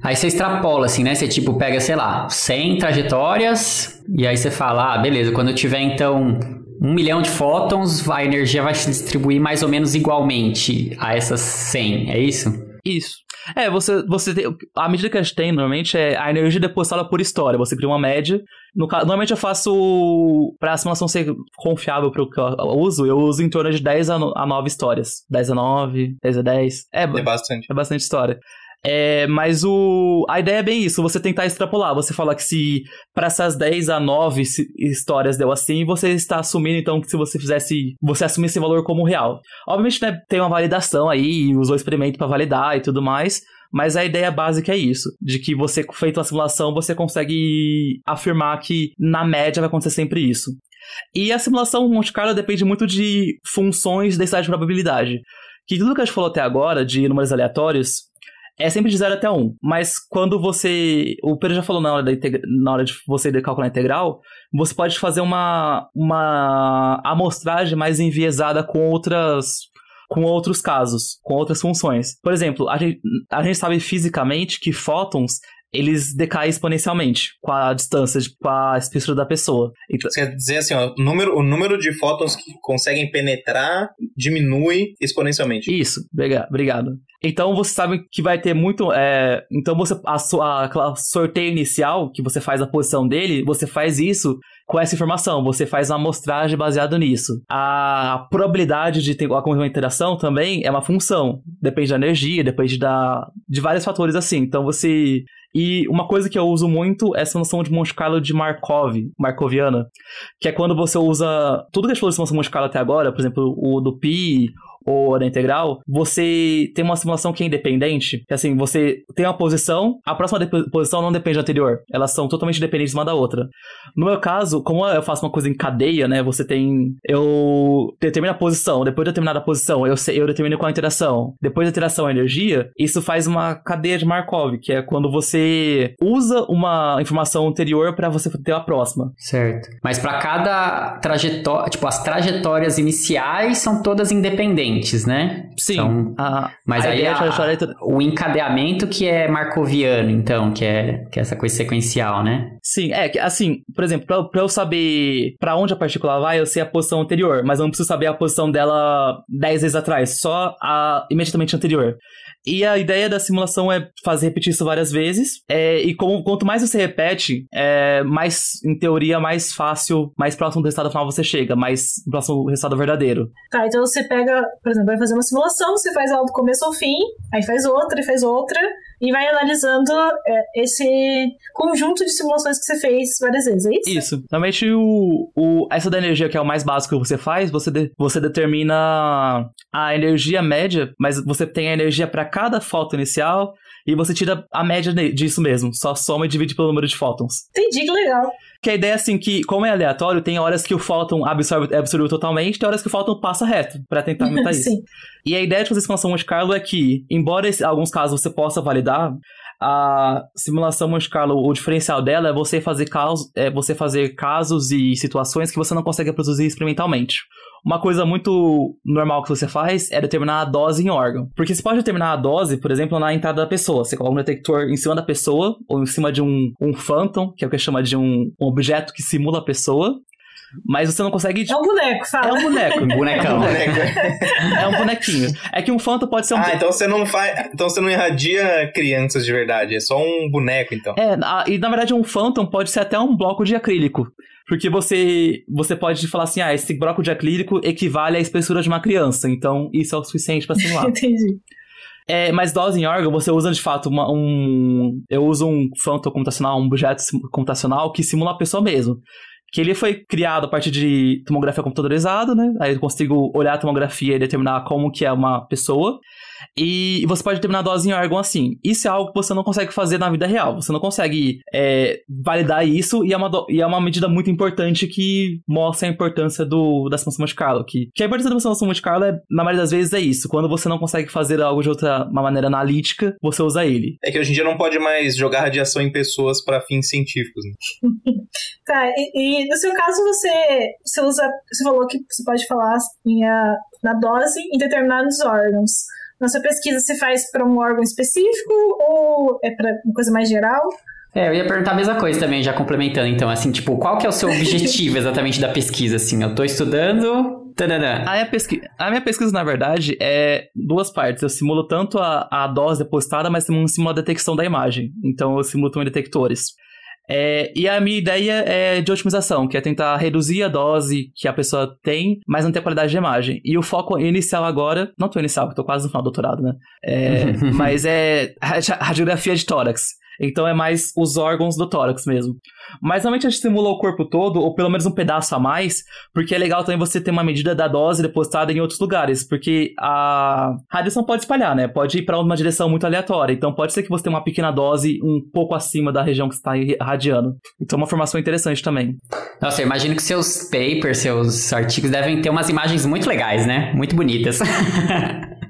Aí você extrapola, assim, né? Você tipo pega, sei lá, 100 trajetórias e aí você fala, ah, beleza, quando eu tiver então um milhão de fótons, a energia vai se distribuir mais ou menos igualmente a essas 100, é isso? Isso. É, você, você tem, a medida que a gente tem normalmente é a energia depositada por história. Você cria uma média. No, normalmente eu faço, para a simulação ser confiável para o que eu uso, eu uso em torno de 10 a, 9 histórias. 10 a 9, 10 a 10. É, é bastante. É bastante história. É, mas o, a ideia é bem isso, você tentar extrapolar. Você fala que se para essas 10 a 9 histórias deu assim, você está assumindo então que se você fizesse, você assumir esse valor como real. Obviamente, né, tem uma validação aí, usou experimento para validar e tudo mais, mas a ideia básica é isso, de que você, feito a simulação, você consegue afirmar que na média vai acontecer sempre isso. E a simulação Monte Carlo depende muito de funções da densidade de probabilidade. Que tudo que a gente falou até agora, de números aleatórios, é sempre de 0 até 1. Um, mas quando você. O Pedro já falou na hora, da integra, na hora de você calcular a integral, você pode fazer uma, uma amostragem mais enviesada com outras. Com outros casos, com outras funções. Por exemplo, a gente, a gente sabe fisicamente que fótons eles decaem exponencialmente com a distância, com a espessura da pessoa. Então, Você quer dizer assim, ó, o número, o número de fótons que conseguem penetrar diminui exponencialmente. Isso, obrigado. Então você sabe que vai ter muito. É, então você a sua a, sorteio inicial que você faz a posição dele, você faz isso com essa informação. Você faz uma amostragem baseada nisso. A probabilidade de ter uma interação também é uma função. Depende da energia, depende da, de vários fatores assim. Então você e uma coisa que eu uso muito é essa noção de Monte Carlo de Markov, Markoviana, que é quando você usa tudo que a falou de Monte Carlo até agora, por exemplo, o do pi ou da integral, você tem uma simulação que é independente, que assim, você tem uma posição, a próxima posição não depende da anterior, elas são totalmente dependentes uma da outra. No meu caso, como eu faço uma coisa em cadeia, né, você tem, eu determino a posição, depois de determinada posição, eu, eu determino qual a interação, depois da interação a energia, isso faz uma cadeia de Markov, que é quando você usa uma informação anterior para você ter a próxima. Certo. Mas para cada trajetória, tipo, as trajetórias iniciais são todas independentes diferentes, né? Sim. Então, a, mas a aí a, é o encadeamento que é marcoviano, então, que é, que é essa coisa sequencial, né? Sim, é que assim, por exemplo, pra, pra eu saber para onde a partícula vai, eu sei a posição anterior, mas eu não preciso saber a posição dela 10 vezes atrás, só a imediatamente anterior. E a ideia da simulação é fazer repetir isso várias vezes. É, e quanto mais você repete, é, mais, em teoria, mais fácil, mais próximo do resultado final você chega, mais próximo do resultado verdadeiro. Tá, então você pega, por exemplo, vai fazer uma simulação, você faz ela do começo ao fim, aí faz outra e faz outra, e vai analisando é, esse conjunto de simulações que você fez várias vezes, é isso? Isso. Normalmente, o, o, essa da energia, que é o mais básico que você faz, você, de, você determina a energia média, mas você tem a energia para cada foto inicial e você tira a média disso mesmo. Só soma e divide pelo número de fótons. Entendi, que legal. Que a ideia é assim que, como é aleatório, tem horas que o fóton absorve, absorve totalmente, tem horas que o fóton passa reto, para tentar aumentar isso. E a ideia de fazer expansão Monte Carlo é que, embora em alguns casos você possa validar, a simulação Monte Carlo, o diferencial dela é você fazer casos, é você fazer casos e situações que você não consegue produzir experimentalmente. Uma coisa muito normal que você faz é determinar a dose em órgão. Porque você pode determinar a dose, por exemplo, na entrada da pessoa. Você coloca um detector em cima da pessoa, ou em cima de um, um phantom, que é o que chama de um, um objeto que simula a pessoa. Mas você não consegue. É um boneco, fala. É um boneco. Um bonecão. é um bonequinho. É que um Phantom pode ser um. Ah, então você não faz. Então você não irradia crianças de verdade. É só um boneco, então. É, e na verdade um Phantom pode ser até um bloco de acrílico. Porque você, você pode falar assim, ah, esse bloco de acrílico equivale à espessura de uma criança, então isso é o suficiente para simular. Entendi. É, mas dose em órgão, você usa de fato uma, um. Eu uso um phantom computacional, um objeto computacional que simula a pessoa mesmo. Que ele foi criado a partir de tomografia computadorizada, né? Aí eu consigo olhar a tomografia e determinar como que é uma pessoa. E você pode determinar a dose em órgão assim. Isso é algo que você não consegue fazer na vida real. Você não consegue é, validar isso e é, uma do... e é uma medida muito importante que mostra a importância do, da expansão Monte Carlo. Que, que a importância da expansão Monte Carlo, é, na maioria das vezes, é isso. Quando você não consegue fazer algo de outra uma maneira analítica, você usa ele. É que hoje em dia não pode mais jogar radiação em pessoas para fins científicos. Né? tá, e, e, no seu caso você, você usa. Você falou que você pode falar em a, na dose em determinados órgãos. Na sua pesquisa se faz para um órgão específico ou é para uma coisa mais geral? É, eu ia perguntar a mesma coisa também, já complementando. Então, assim, tipo, qual que é o seu objetivo exatamente da pesquisa? Assim, eu tô estudando. A minha, pesquisa, a minha pesquisa, na verdade, é duas partes. Eu simulo tanto a, a dose depositada, mas também simulo a detecção da imagem. Então, eu simulo também detectores. É, e a minha ideia é de otimização, que é tentar reduzir a dose que a pessoa tem, mas não ter qualidade de imagem. E o foco inicial agora, não tô inicial, porque tô quase no final do doutorado, né? É, mas é radiografia de tórax. Então é mais os órgãos do tórax mesmo. Mas normalmente a gente simula o corpo todo, ou pelo menos um pedaço a mais, porque é legal também você ter uma medida da dose depositada em outros lugares, porque a radiação pode espalhar, né? Pode ir para uma direção muito aleatória. Então pode ser que você tenha uma pequena dose um pouco acima da região que está irradiando. Então é uma formação interessante também. Nossa, eu imagino que seus papers, seus artigos devem ter umas imagens muito legais, né? Muito bonitas.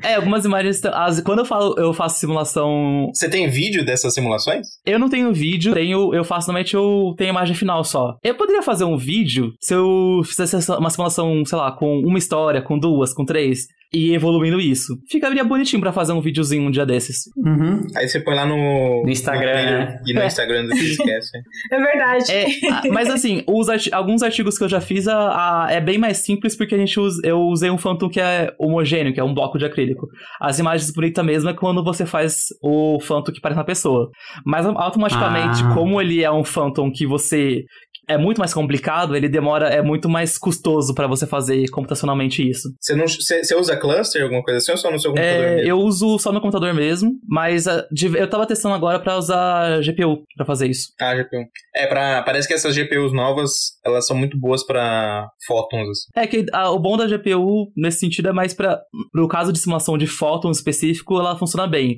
É, algumas imagens. As, quando eu falo, eu faço simulação. Você tem vídeo dessas simulações? Eu não tenho vídeo, tenho, eu faço normalmente eu tenho imagem final só. Eu poderia fazer um vídeo se eu fizesse uma simulação, sei lá, com uma história, com duas, com três. E evoluindo isso. Ficaria bonitinho pra fazer um videozinho um dia desses. Uhum. Aí você põe lá no, No Instagram, Twitter né? e no Instagram do esquece. É verdade. É, mas assim, os arti- alguns artigos que eu já fiz a- a- é bem mais simples porque a gente usa, eu usei um Phantom que é homogêneo, que é um bloco de acrílico. As imagens bonitas mesmo é quando você faz o Phantom que parece uma pessoa. Mas automaticamente, Ah. como ele é um Phantom que você é muito mais complicado, ele demora, é muito mais custoso pra você fazer computacionalmente isso. Você, não, você, você usa cluster, alguma coisa assim, ou só no seu computador É, mesmo? eu uso só no computador mesmo, mas ah, de- eu tava testando agora pra usar GPU pra fazer isso. Ah, GPU. É, pra, parece que essas GPUs novas, elas são muito boas pra fótons, assim. É que ah, o bom da GPU, nesse sentido, é mais para o caso de simulação de fótons específico, ela funciona bem.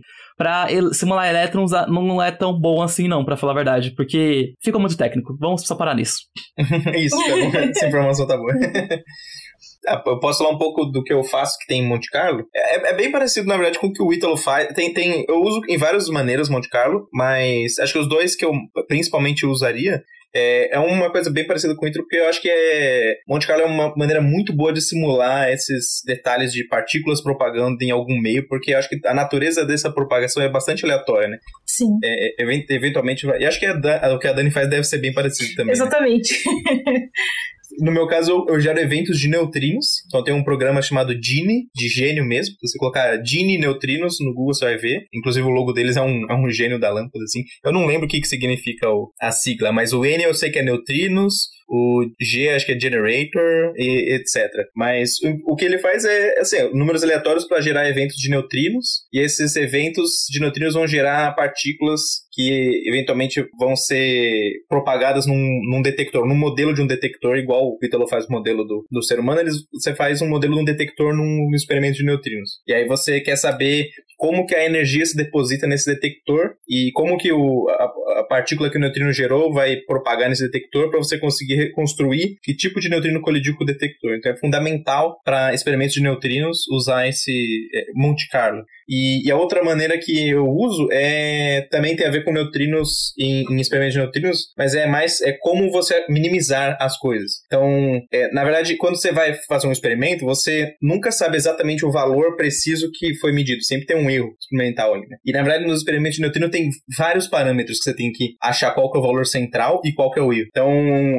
El- simular elétrons, ah, não é tão bom assim, não, pra falar a verdade, porque fica muito técnico. Vamos só parar nisso. Isso. Essa informação tá boa. Ah, eu posso falar um pouco do que eu faço que tem em Monte Carlo? É, é bem parecido, na verdade, com o que o Ítalo faz. Tem, tem, eu uso em várias maneiras Monte Carlo, mas acho que os dois que eu principalmente usaria é, é uma coisa bem parecida com o Ítalo, porque eu acho que é, Monte Carlo é uma maneira muito boa de simular esses detalhes de partículas propagando em algum meio, porque eu acho que a natureza dessa propagação é bastante aleatória, né? Sim, É, event- eventualmente vai. E acho que a Dan- o que a Dani faz deve ser bem parecido também. né? No meu caso, eu, eu gero eventos de neutrinos. Então tem um programa chamado Gini, de gênio mesmo. Se você colocar Gini Neutrinos no Google, você vai ver. Inclusive o logo deles é um, é um gênio da lâmpada, assim. Eu não lembro o que, que significa o- a sigla, mas o N eu sei que é neutrinos, o G acho que é generator, e etc. Mas o, o que ele faz é, assim, números aleatórios para gerar eventos de neutrinos. E esses eventos de neutrinos vão gerar partículas que eventualmente vão ser propagadas num, num detector, num modelo de um detector, igual o Ítalo faz o modelo do, do ser humano, eles, você faz um modelo de um detector num, num experimento de neutrinos. E aí você quer saber como que a energia se deposita nesse detector e como que o, a, a partícula que o neutrino gerou vai propagar nesse detector para você conseguir reconstruir que tipo de neutrino colidiu com o detector. Então é fundamental para experimentos de neutrinos usar esse é, Monte Carlo. E, e a outra maneira que eu uso é também tem a ver com neutrinos em, em experimentos de neutrinos, mas é mais é como você minimizar as coisas. Então, é, na verdade, quando você vai fazer um experimento, você nunca sabe exatamente o valor preciso que foi medido. Sempre tem um erro experimental ali. Né? E na verdade, nos experimentos de neutrino tem vários parâmetros que você tem que achar qual que é o valor central e qual que é o erro. Então,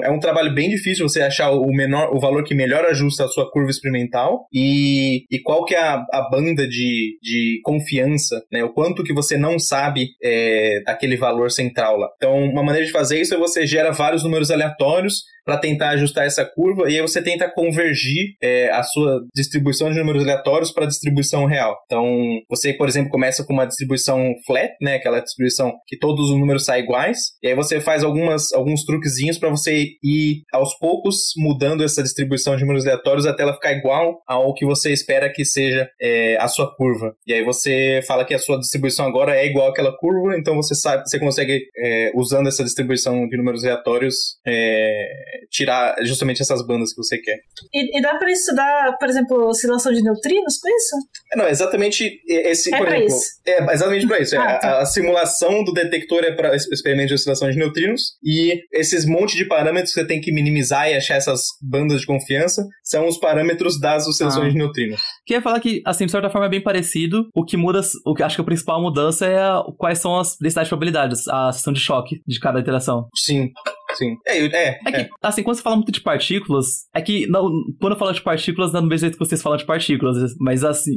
é um trabalho bem difícil você achar o menor, o valor que melhor ajusta a sua curva experimental e, e qual que é a, a banda de, de confiança, né? O quanto que você não sabe é, daquele valor central lá. Então, uma maneira de fazer isso é você gera vários números aleatórios para tentar ajustar essa curva e aí você tenta convergir é, a sua distribuição de números aleatórios para a distribuição real. Então, você, por exemplo, começa com uma distribuição flat, né, aquela distribuição que todos os números saem iguais, e aí você faz algumas, alguns truquezinhos para você ir aos poucos mudando essa distribuição de números aleatórios até ela ficar igual ao que você espera que seja é, a sua curva. E aí você fala que a sua distribuição agora é igual àquela curva, então você sabe, você consegue é, usando essa distribuição de números aleatórios é, tirar justamente essas bandas que você quer. E, e dá pra estudar, por exemplo, oscilação de neutrinos com isso? É, Não, exatamente esse, É por exemplo, isso. é exatamente para isso. É, Ah, a- tá. a, simulação do detector é para experimento de oscilação de neutrinos e esses monte de parâmetros que você tem que minimizar e achar essas bandas de confiança são os parâmetros das oscilações Ah. de neutrinos. Queria falar que, assim, de certa forma é bem parecido. O que muda, o que acho que a principal mudança é a- quais são as densidades de probabilidades, a seção de choque de cada iteração. Sim, sim. É, é, É que, assim, quando você fala muito de partículas, é que não, quando eu falo de partículas, não é do mesmo jeito que vocês falam de partículas, mas assim,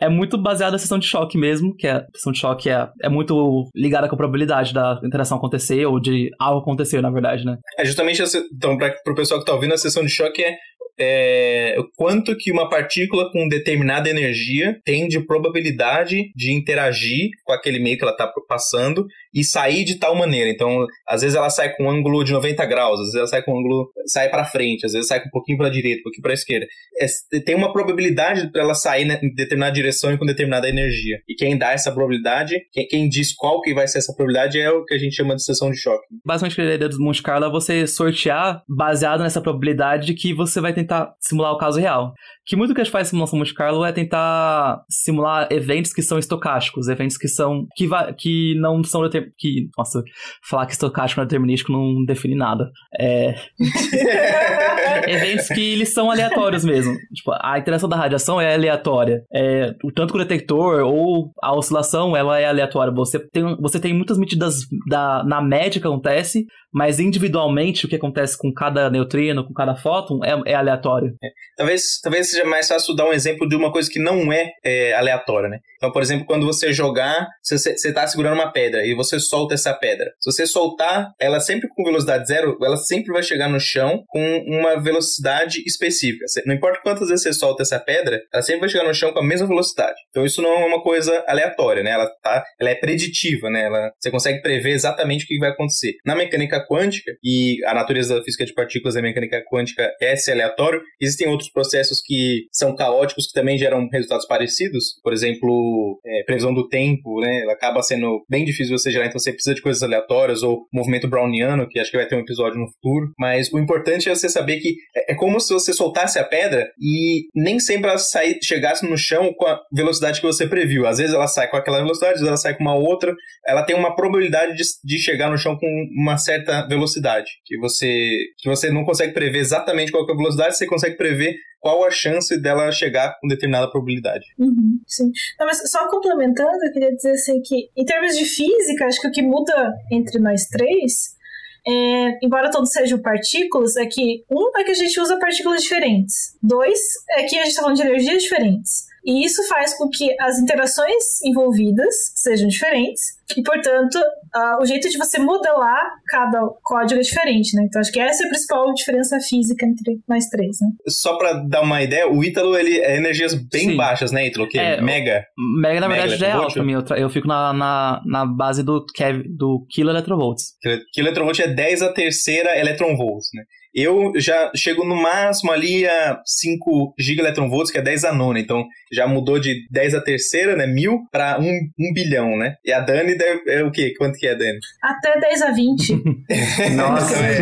é muito baseado na seção de choque mesmo, que é, a seção de choque é, é muito ligada com a probabilidade da interação acontecer, ou de algo acontecer, na verdade, né? É justamente essa, então para o pessoal que está ouvindo a sessão de choque é, é quanto que uma partícula com determinada energia tem de probabilidade de interagir com aquele meio que ela está passando e sair de tal maneira. Então, às vezes ela sai com um ângulo de 90 graus, às vezes ela sai com um ângulo sai para frente, às vezes sai com um pouquinho para direita, um pouquinho para esquerda. É, tem uma probabilidade para ela sair né, em determinada direção e com determinada energia. E quem dá essa probabilidade, quem, quem diz qual que vai ser essa probabilidade é o que a gente chama de seção de choque. Basicamente, a ideia do Monte Carlo é você sortear baseado nessa probabilidade de que você vai tentar simular o caso real. Que muito que a gente faz simulação Monte Carlo é tentar simular eventos que são estocásticos, eventos que são que, que não são que nossa, falar que estocástico não é determinístico não define nada. É... eventos que eles são aleatórios mesmo. Tipo, a interação da radiação é aleatória. É, tanto com o detector ou a oscilação, ela é aleatória. Você tem, você tem muitas medidas da, na média que acontece, mas individualmente o que acontece com cada neutrino, com cada fóton, é, é aleatório. É. Talvez, talvez seja mais fácil dar um exemplo de uma coisa que não é, é aleatória, né? Então, por exemplo, quando você jogar, você está segurando uma pedra e você solta essa pedra. Se você soltar, ela sempre com velocidade zero, ela sempre vai chegar no chão com uma velocidade específica. Não importa quantas vezes você solta essa pedra, ela sempre vai chegar no chão com a mesma velocidade. Então, isso não é uma coisa aleatória, né? Ela, tá, ela é preditiva, né? Ela, você consegue prever exatamente o que vai acontecer. Na mecânica quântica, e a natureza da física de partículas da mecânica quântica é ser aleatório, existem outros processos que são caóticos que também geram resultados parecidos. Por exemplo, é, previsão do tempo, né? Ela acaba sendo bem difícil você gerar, então você precisa de coisas aleatórias, ou movimento browniano, que acho que vai ter um episódio no futuro. Mas o importante é você saber que é, é como se você soltasse a pedra e nem sempre ela sair, chegasse no chão com a velocidade que você previu. Às vezes ela sai com aquela velocidade, às vezes ela sai com uma outra. Ela tem uma probabilidade de, de chegar no chão com uma certa velocidade, que você, que você não consegue prever exatamente qual é a velocidade, você consegue prever qual a chance dela chegar com determinada probabilidade. Uhum, sim. Não, mas só complementando, eu queria dizer assim que, em termos de física, acho que o que muda entre nós três é, embora todos sejam partículas, é que um é que a gente usa partículas diferentes. Dois é que a gente está falando de energias diferentes. E isso faz com que as interações envolvidas sejam diferentes e, portanto, uh, o jeito de você modelar cada código é diferente, né? Então, acho que essa é a principal diferença física entre nós três, né? Só para dar uma ideia, o Ítalo, ele é energias bem Sim. baixas, né, Ítalo? Que é, mega. Mega, na verdade, já é alto pra mim. Eu, eu fico na, na, na, base do, Kev, do kiloelectrovolts. Kiloelectrovolt é 10 a terceira electronvolts, né? Eu já chego no máximo ali a 5 gigaelectronvolts, que é 10 a nona. Então já mudou de 10 a terceira, né? Mil, para 1, 1 bilhão, né? E a Dani deve, é o quê? Quanto que é, Dani? Até 10 a 20. Nossa, é,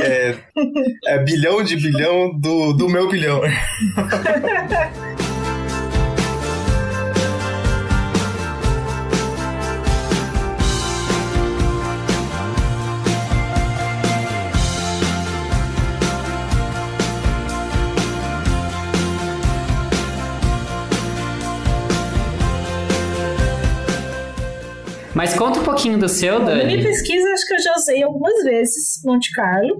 é, é, bilhão de bilhão do, do meu bilhão. Mas conta um pouquinho do seu, Dani. Na minha pesquisa, acho que eu já usei algumas vezes Monte Carlo.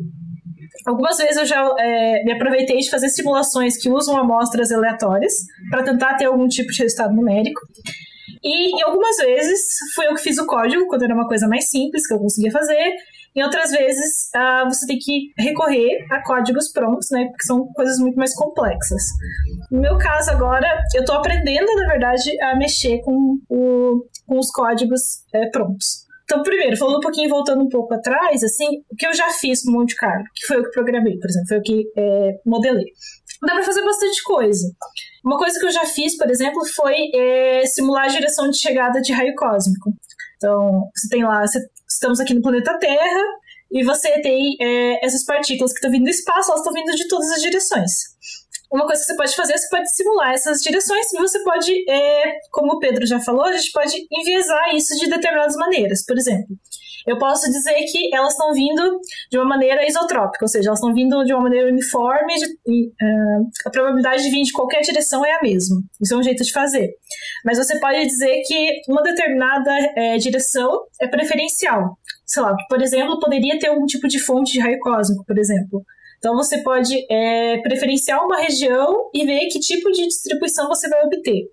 Algumas vezes eu já é, me aproveitei de fazer simulações que usam amostras aleatórias para tentar ter algum tipo de resultado numérico. E, e algumas vezes fui eu que fiz o código, quando era uma coisa mais simples que eu conseguia fazer. E outras vezes uh, você tem que recorrer a códigos prontos, né? Porque são coisas muito mais complexas. No meu caso agora, eu estou aprendendo, na verdade, a mexer com, o, com os códigos é, prontos. Então, primeiro, falando um pouquinho, voltando um pouco atrás, assim, o que eu já fiz com Monte Carlo, que foi o que programei, por exemplo, foi o que é, modelei. Dá para fazer bastante coisa. Uma coisa que eu já fiz, por exemplo, foi é, simular a direção de chegada de raio cósmico. Então, você tem lá, você, estamos aqui no planeta Terra, e você tem é, essas partículas que estão vindo do espaço, elas estão vindo de todas as direções. Uma coisa que você pode fazer, você pode simular essas direções e você pode, é, como o Pedro já falou, a gente pode enviesar isso de determinadas maneiras. Por exemplo, eu posso dizer que elas estão vindo de uma maneira isotrópica, ou seja, elas estão vindo de uma maneira uniforme de, uh, a probabilidade de vir de qualquer direção é a mesma. Isso é um jeito de fazer. Mas você pode dizer que uma determinada é, direção é preferencial. Sei lá, por exemplo, poderia ter algum tipo de fonte de raio cósmico, por exemplo. Então você pode é, preferenciar uma região e ver que tipo de distribuição você vai obter.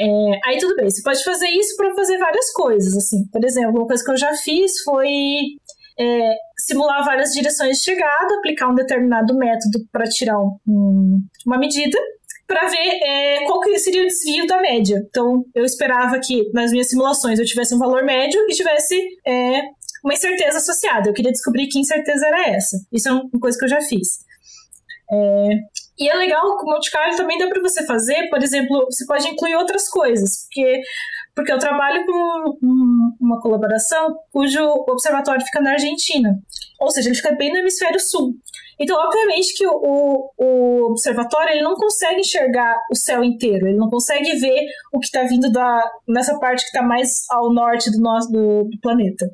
É, aí tudo bem, você pode fazer isso para fazer várias coisas, assim. Por exemplo, uma coisa que eu já fiz foi é, simular várias direções de chegada, aplicar um determinado método para tirar um, um, uma medida, para ver é, qual seria o desvio da média. Então, eu esperava que nas minhas simulações eu tivesse um valor médio e tivesse é, uma incerteza associada. Eu queria descobrir que incerteza era essa. Isso é uma coisa que eu já fiz. É, e é legal, com o Monte Carlo também dá para você fazer, por exemplo, você pode incluir outras coisas, porque porque eu trabalho com um, uma colaboração cujo observatório fica na Argentina. Ou seja, ele fica bem no hemisfério sul. Então, obviamente que o, o observatório ele não consegue enxergar o céu inteiro, ele não consegue ver o que está vindo da, nessa parte que está mais ao norte do, nosso, do, do planeta.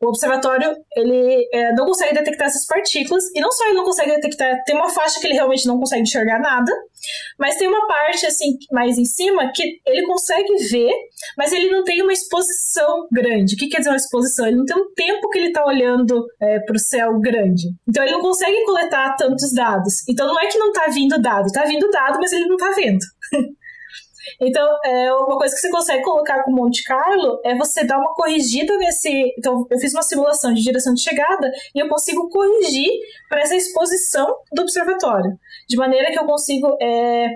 O observatório ele é, não consegue detectar essas partículas e não só ele não consegue detectar, tem uma faixa que ele realmente não consegue enxergar nada, mas tem uma parte assim mais em cima que ele consegue ver, mas ele não tem uma exposição grande. O que quer dizer uma exposição? Ele não tem um tempo que ele está olhando é, para o céu grande. Então ele não consegue coletar tantos dados. Então não é que não está vindo dado, está vindo dado, mas ele não está vendo. Então, é, uma coisa que você consegue colocar com Monte Carlo é você dar uma corrigida nesse. Então, eu fiz uma simulação de direção de chegada e eu consigo corrigir para essa exposição do observatório, de maneira que eu consigo é,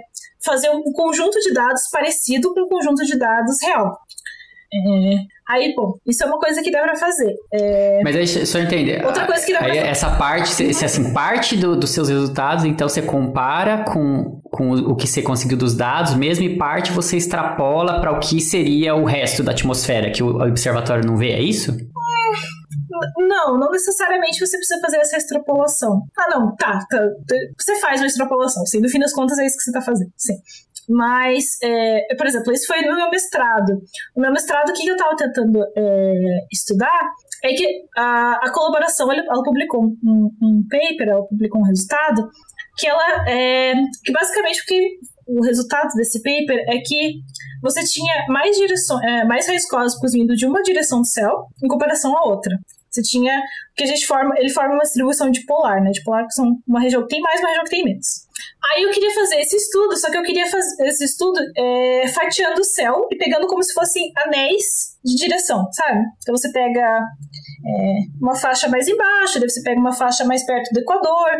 fazer um conjunto de dados parecido com um conjunto de dados real. É, aí, bom, isso é uma coisa que dá pra fazer. É... Mas aí, só entender. Outra coisa que dá pra aí, fazer. Essa parte, se, assim, parte do, dos seus resultados, então você compara com, com o que você conseguiu dos dados, mesmo e parte você extrapola para o que seria o resto da atmosfera que o observatório não vê, é isso? Não, não necessariamente você precisa fazer essa extrapolação. Ah, não, tá, tá. Você faz uma extrapolação, sim. No fim das contas, é isso que você tá fazendo, sim. Mas, é, por exemplo, isso foi no meu mestrado. No meu mestrado, o que eu estava tentando é, estudar é que a, a colaboração, ela, ela publicou um, um, paper, ela publicou um resultado, que ela, é, que basicamente, porque o resultado desse paper é que você tinha mais direções, é, mais raios cósmicos vindo de uma direção do céu em comparação à outra. Você tinha que a gente forma, ele forma uma distribuição dipolar, né? Dipolar que são uma região que tem mais, uma região que tem menos. Aí eu queria fazer esse estudo, só que eu queria fazer esse estudo é, fatiando o céu e pegando como se fossem anéis de direção, sabe? Então você pega é, uma faixa mais embaixo, daí você pega uma faixa mais perto do Equador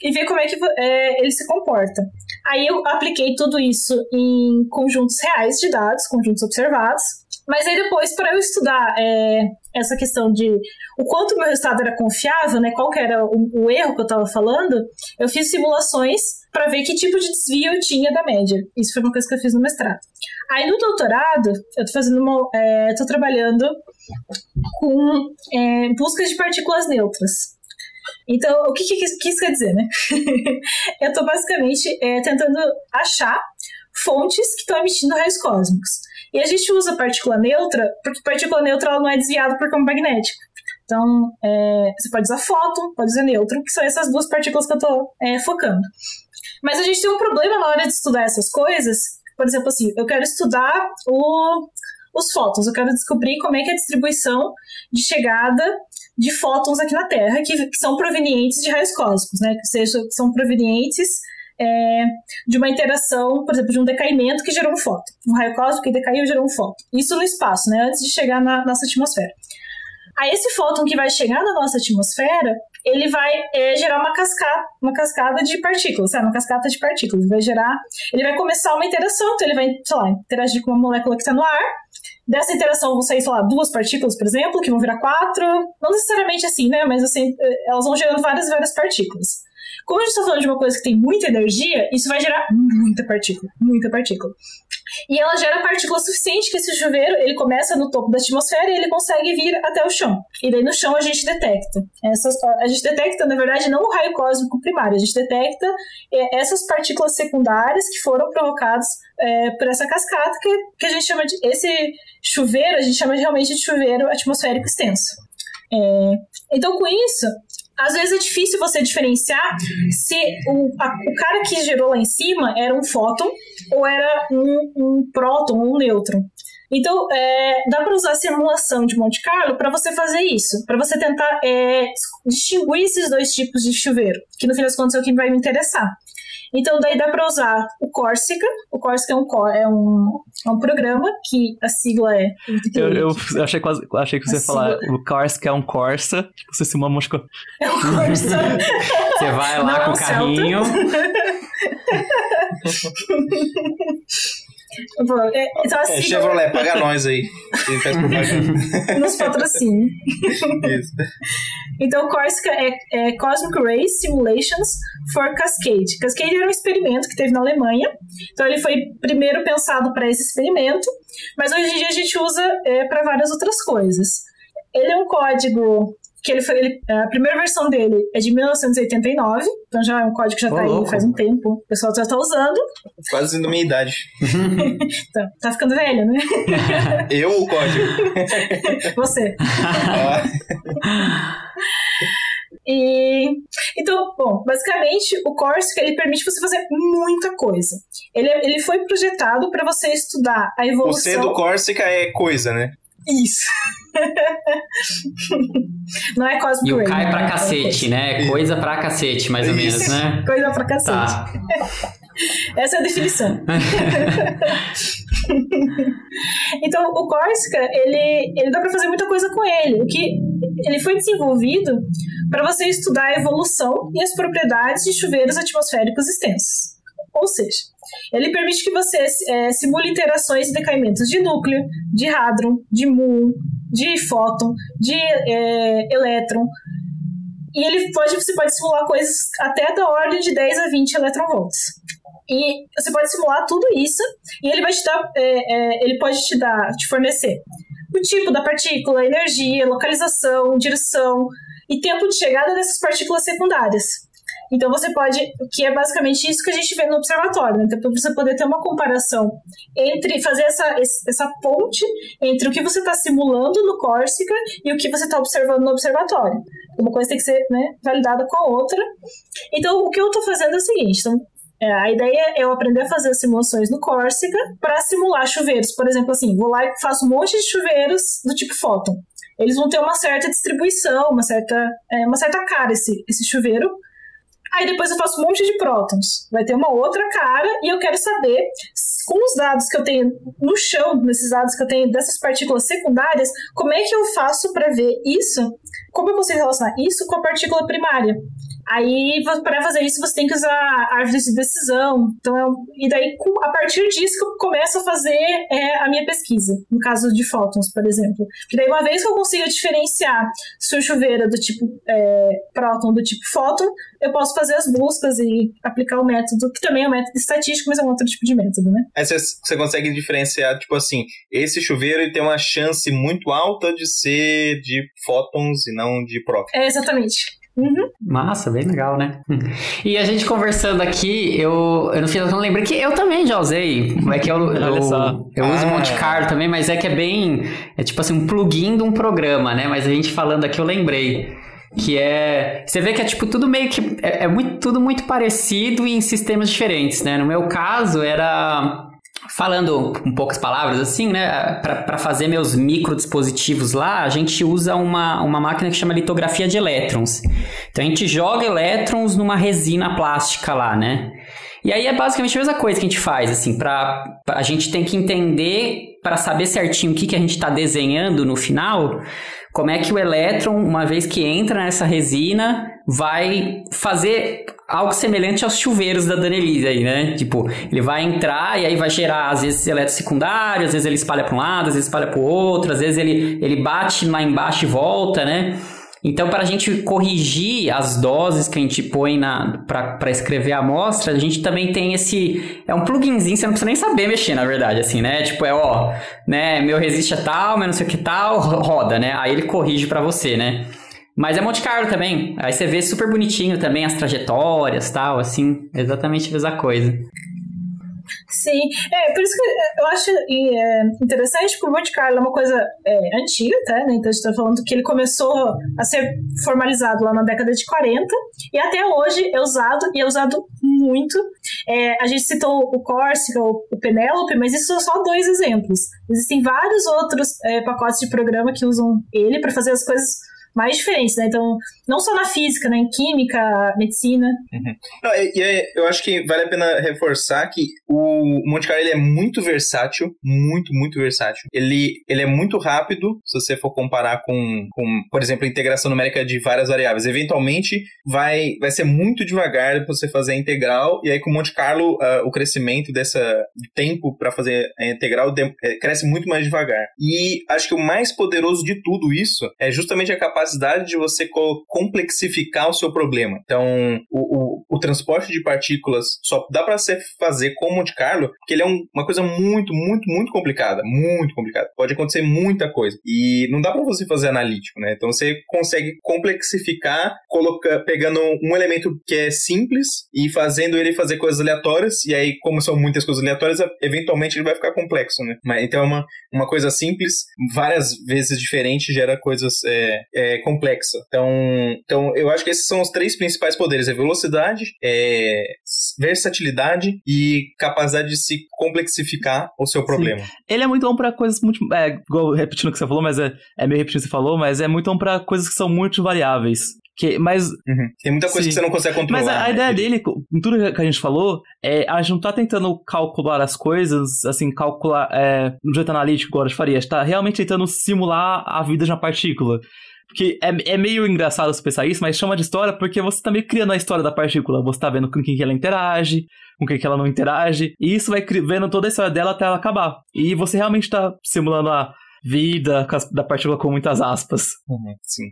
e vê como é que é, ele se comporta. Aí eu apliquei tudo isso em conjuntos reais de dados, conjuntos observados, mas aí depois, para eu estudar é, essa questão de o quanto o meu resultado era confiável, né, qual que era o, o erro que eu estava falando, eu fiz simulações para ver que tipo de desvio eu tinha da média. Isso foi uma coisa que eu fiz no mestrado. Aí no doutorado, eu tô fazendo uma. É, trabalhando com é, buscas de partículas neutras. Então, o que, que, que isso quer dizer, né? eu tô basicamente é, tentando achar fontes que estão emitindo raios cósmicos. E a gente usa partícula neutra, porque partícula neutra ela não é desviada por campo magnético. Então, é, você pode usar fóton, pode usar nêutron, que são essas duas partículas que eu estou é, focando. Mas a gente tem um problema na hora de estudar essas coisas. Por exemplo, assim, eu quero estudar o, os fótons, eu quero descobrir como é que é a distribuição de chegada de fótons aqui na Terra, que, que são provenientes de raios cósmicos, né? Que, seja, são provenientes é, de uma interação, por exemplo, de um decaimento que gerou um fóton. Um raio cósmico que decaiu gerou um fóton. Isso no espaço, né? Antes de chegar na nossa atmosfera. Aí esse fóton que vai chegar na nossa atmosfera, ele vai é, gerar uma cascata, uma cascada de partículas, sabe? Uma cascata de partículas. Vai gerar, ele vai começar uma interação, então ele vai, sei lá, interagir com uma molécula que está no ar. Dessa interação vão sair, sei lá, duas partículas, por exemplo, que vão virar quatro. Não necessariamente assim, né? Mas assim, elas vão gerando várias, várias partículas. Como a gente está falando de uma coisa que tem muita energia, isso vai gerar muita partícula, muita partícula. E ela gera partícula suficiente que esse chuveiro ele começa no topo da atmosfera e ele consegue vir até o chão. E daí no chão a gente detecta. Essas, a gente detecta, na verdade, não o raio cósmico primário, a gente detecta é, essas partículas secundárias que foram provocadas é, por essa cascata, que, que a gente chama de. Esse chuveiro, a gente chama realmente de chuveiro atmosférico extenso. É, então, com isso, às vezes é difícil você diferenciar se o, a, o cara que gerou lá em cima era um fóton ou era um, um próton ou um nêutron. Então, é, dá para usar a simulação de Monte Carlo para você fazer isso, para você tentar é, distinguir esses dois tipos de chuveiro, que no fim das contas é o que vai me interessar. Então, daí dá para usar o Corsica. O Corsica é um, é um, é um programa que a sigla é. Eu, eu achei, quase, achei que você ia falar o Corsica é um Corsa. Tipo, você se uma mosca. É um Corsa. você vai lá Não, com é um o carrinho. É, então, assim, É, Chevrolet, paga nós aí. Nos. Isso. Então, Corsica é, é Cosmic Ray Simulations for Cascade. Cascade era um experimento que teve na Alemanha. Então, ele foi primeiro pensado para esse experimento, mas hoje em dia a gente usa é, para várias outras coisas. Ele é um código que ele foi. ele- a primeira versão dele é de 1989, então já é um código que já Ô, está aí louco. faz um tempo. O pessoal já está usando. Quase da minha idade. Tá, tá ficando velho, né? Eu o código. Você. Ah, E então, bom, basicamente o Corsica ele permite você fazer muita coisa. Ele, é- ele foi projetado para você estudar a o evolução. C do Córsica é coisa, né? Isso. Não é E o cai né? pra É cacete, né? Coisa pra cacete, mais ou menos, né? Coisa pra cacete. Tá. Essa é a definição. então, o Corsica, ele, ele dá para fazer muita coisa com ele. O que ele foi desenvolvido para você estudar a evolução e as propriedades de chuveiros atmosféricos extensos. Ou seja, ele permite que você eh, simule interações e decaimentos de núcleo, de hadron, de muon, de fóton, de eh, elétron. E ele pode, você pode simular coisas até da ordem de 10 a 20 eletronvolts. E você pode simular tudo isso e ele vai te dar, é, é, ele pode te dar, te fornecer o tipo da partícula, energia, localização, direção e tempo de chegada dessas partículas secundárias. Então você pode, que é basicamente isso que a gente vê no observatório, né? Então, para você poder ter uma comparação entre fazer essa, essa ponte entre o que você está simulando no Corsica e o que você está observando no observatório. Uma coisa tem que ser né, validada com a outra. Então, o que eu estou fazendo é o seguinte: então, é, a ideia é eu aprender a fazer simulações no Corsica para simular chuveiros. Por exemplo, assim, vou lá e faço um monte de chuveiros do tipo fóton. Eles vão ter uma certa distribuição, uma certa, é, uma certa cara esse, esse chuveiro. Aí depois eu faço um monte de prótons. Vai ter uma outra cara e eu quero saber, com os dados que eu tenho no chão, nesses dados que eu tenho dessas partículas secundárias, como é que eu faço para ver isso? Como eu consigo relacionar isso com a partícula primária? Aí, para fazer isso, você tem que usar árvores de decisão. Então, é um- e daí, a partir disso, que eu começo a fazer é, a minha pesquisa. No caso de fótons, por exemplo. Porque daí, uma vez que eu consiga diferenciar se o chuveiro é do tipo é, próton do tipo fóton, eu posso fazer as buscas e aplicar o método, que também é um método estatístico, mas é um outro tipo de método, né? Aí você, consegue diferenciar, tipo assim, esse chuveiro tem uma chance muito alta de ser de fótons e não de prótons. É, exatamente. Uhum. Massa, bem legal, né? E a gente conversando aqui, eu, eu no final eu lembrei que eu também já usei. É que eu, eu, eu uso Ah. Monte Carlo também, mas é que é bem. É tipo assim, um plugin de um programa, né? Mas a gente falando aqui, eu lembrei. Que é. Você vê que é tipo tudo meio que. É, é muito, tudo muito parecido e em sistemas diferentes, né? No meu caso, era. Falando com poucas palavras, assim, né? Para fazer meus microdispositivos lá, a gente usa uma, uma máquina que chama litografia de elétrons. Então a gente joga elétrons numa resina plástica lá, né? E aí é basicamente a mesma coisa que a gente faz, assim, para a gente tem que entender para saber certinho o que, que a gente está desenhando no final, como é que o elétron, uma vez que entra nessa resina, vai fazer algo semelhante aos chuveiros da Danelise aí, né? Tipo, ele vai entrar e aí vai gerar, às vezes, elétron secundário, às vezes ele espalha para um lado, às vezes espalha para o outro, às vezes ele, ele bate lá embaixo e volta, né? Então, para a gente corrigir as doses que a gente põe para escrever a amostra, a gente também tem esse. É um pluginzinho, você não precisa nem saber mexer, na verdade, assim, né? Tipo, é ó, né? Meu resiste é tal, meu não sei o que tal, ro- roda, né? Aí ele corrige para você, né? Mas é Monte Carlo também. Aí você vê super bonitinho também as trajetórias tal, assim, exatamente a mesma coisa. Sim, é por isso que eu acho é, interessante, porque o Monte Carlo é uma coisa é, antiga, tá? Né? Então a gente tá falando que ele começou a ser formalizado lá na década de 40 e até hoje é usado e é usado muito. É, a gente citou o Corsica, o, o Penélope, mas isso são só dois exemplos. Existem vários outros é, pacotes de programa que usam ele para fazer as coisas mais diferentes, né? Então, não só na física, né? Em química, medicina. Uhum. Não, e, e, eu acho que vale a pena reforçar que o Monte Carlo ele é muito versátil, muito, muito versátil. Ele, ele é muito rápido, se você for comparar com, com, por exemplo, a integração numérica de várias variáveis. Eventualmente, vai, vai ser muito devagar para você fazer a integral, e aí com o Monte Carlo, uh, o crescimento dessa tempo para fazer a integral de, é, cresce muito mais devagar. E acho que o mais poderoso de tudo isso é justamente a capacidade de você complexificar o seu problema. Então, o, o, o transporte de partículas só dá para você fazer com Monte Carlo, porque ele é um, uma coisa muito, muito, muito complicada. Muito complicada. Pode acontecer muita coisa. E não dá para você fazer analítico, né? Então, você consegue complexificar, colocar, pegando um elemento que é simples e fazendo ele fazer coisas aleatórias. E aí, como são muitas coisas aleatórias, eventualmente ele vai ficar complexo, né? Mas, então, é uma, uma coisa simples, várias vezes diferente, gera coisas é, é, complexa. Então, então, eu acho que esses são os três principais poderes: é velocidade, é versatilidade e capacidade de se complexificar o seu problema. Sim. Ele é muito bom para coisas muito. É, igual repetindo o que você falou, mas é, é meio repetindo o que você falou, mas é muito bom para coisas que são muito variáveis. Que, mas. Uhum. Tem muita coisa sim. que você não consegue controlar. Mas a, a né? ideia dele, em tudo que a gente falou, é a gente não tá tentando calcular as coisas, assim, calcular é, no jeito analítico, agora a gente faria. A gente tá realmente tentando simular a vida de uma partícula. Porque é, é meio engraçado você pensar isso, mas chama de história porque você tá meio criando a história da partícula. Você tá vendo com quem que ela interage, com quem que ela não interage. E isso vai vendo toda a história dela até ela acabar. E você realmente tá simulando a vida da partícula com muitas aspas. Uhum, sim.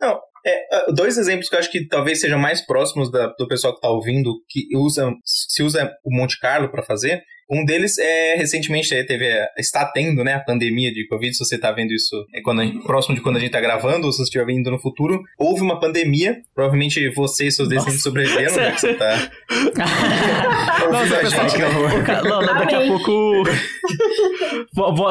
Não, é, dois exemplos que eu acho que talvez sejam mais próximos da, do pessoal que está ouvindo, que usa, se usa o Monte Carlo para fazer, um deles é recentemente teve, está tendo, né, a pandemia de Covid. Se você está vendo isso é quando próximo de quando a gente está gravando, ou se você estiver vindo no futuro, houve uma pandemia. Provavelmente você e seus descendentes sobreviveram, né? Que você tá. Nossa, gente, né? Não, daqui a pouco.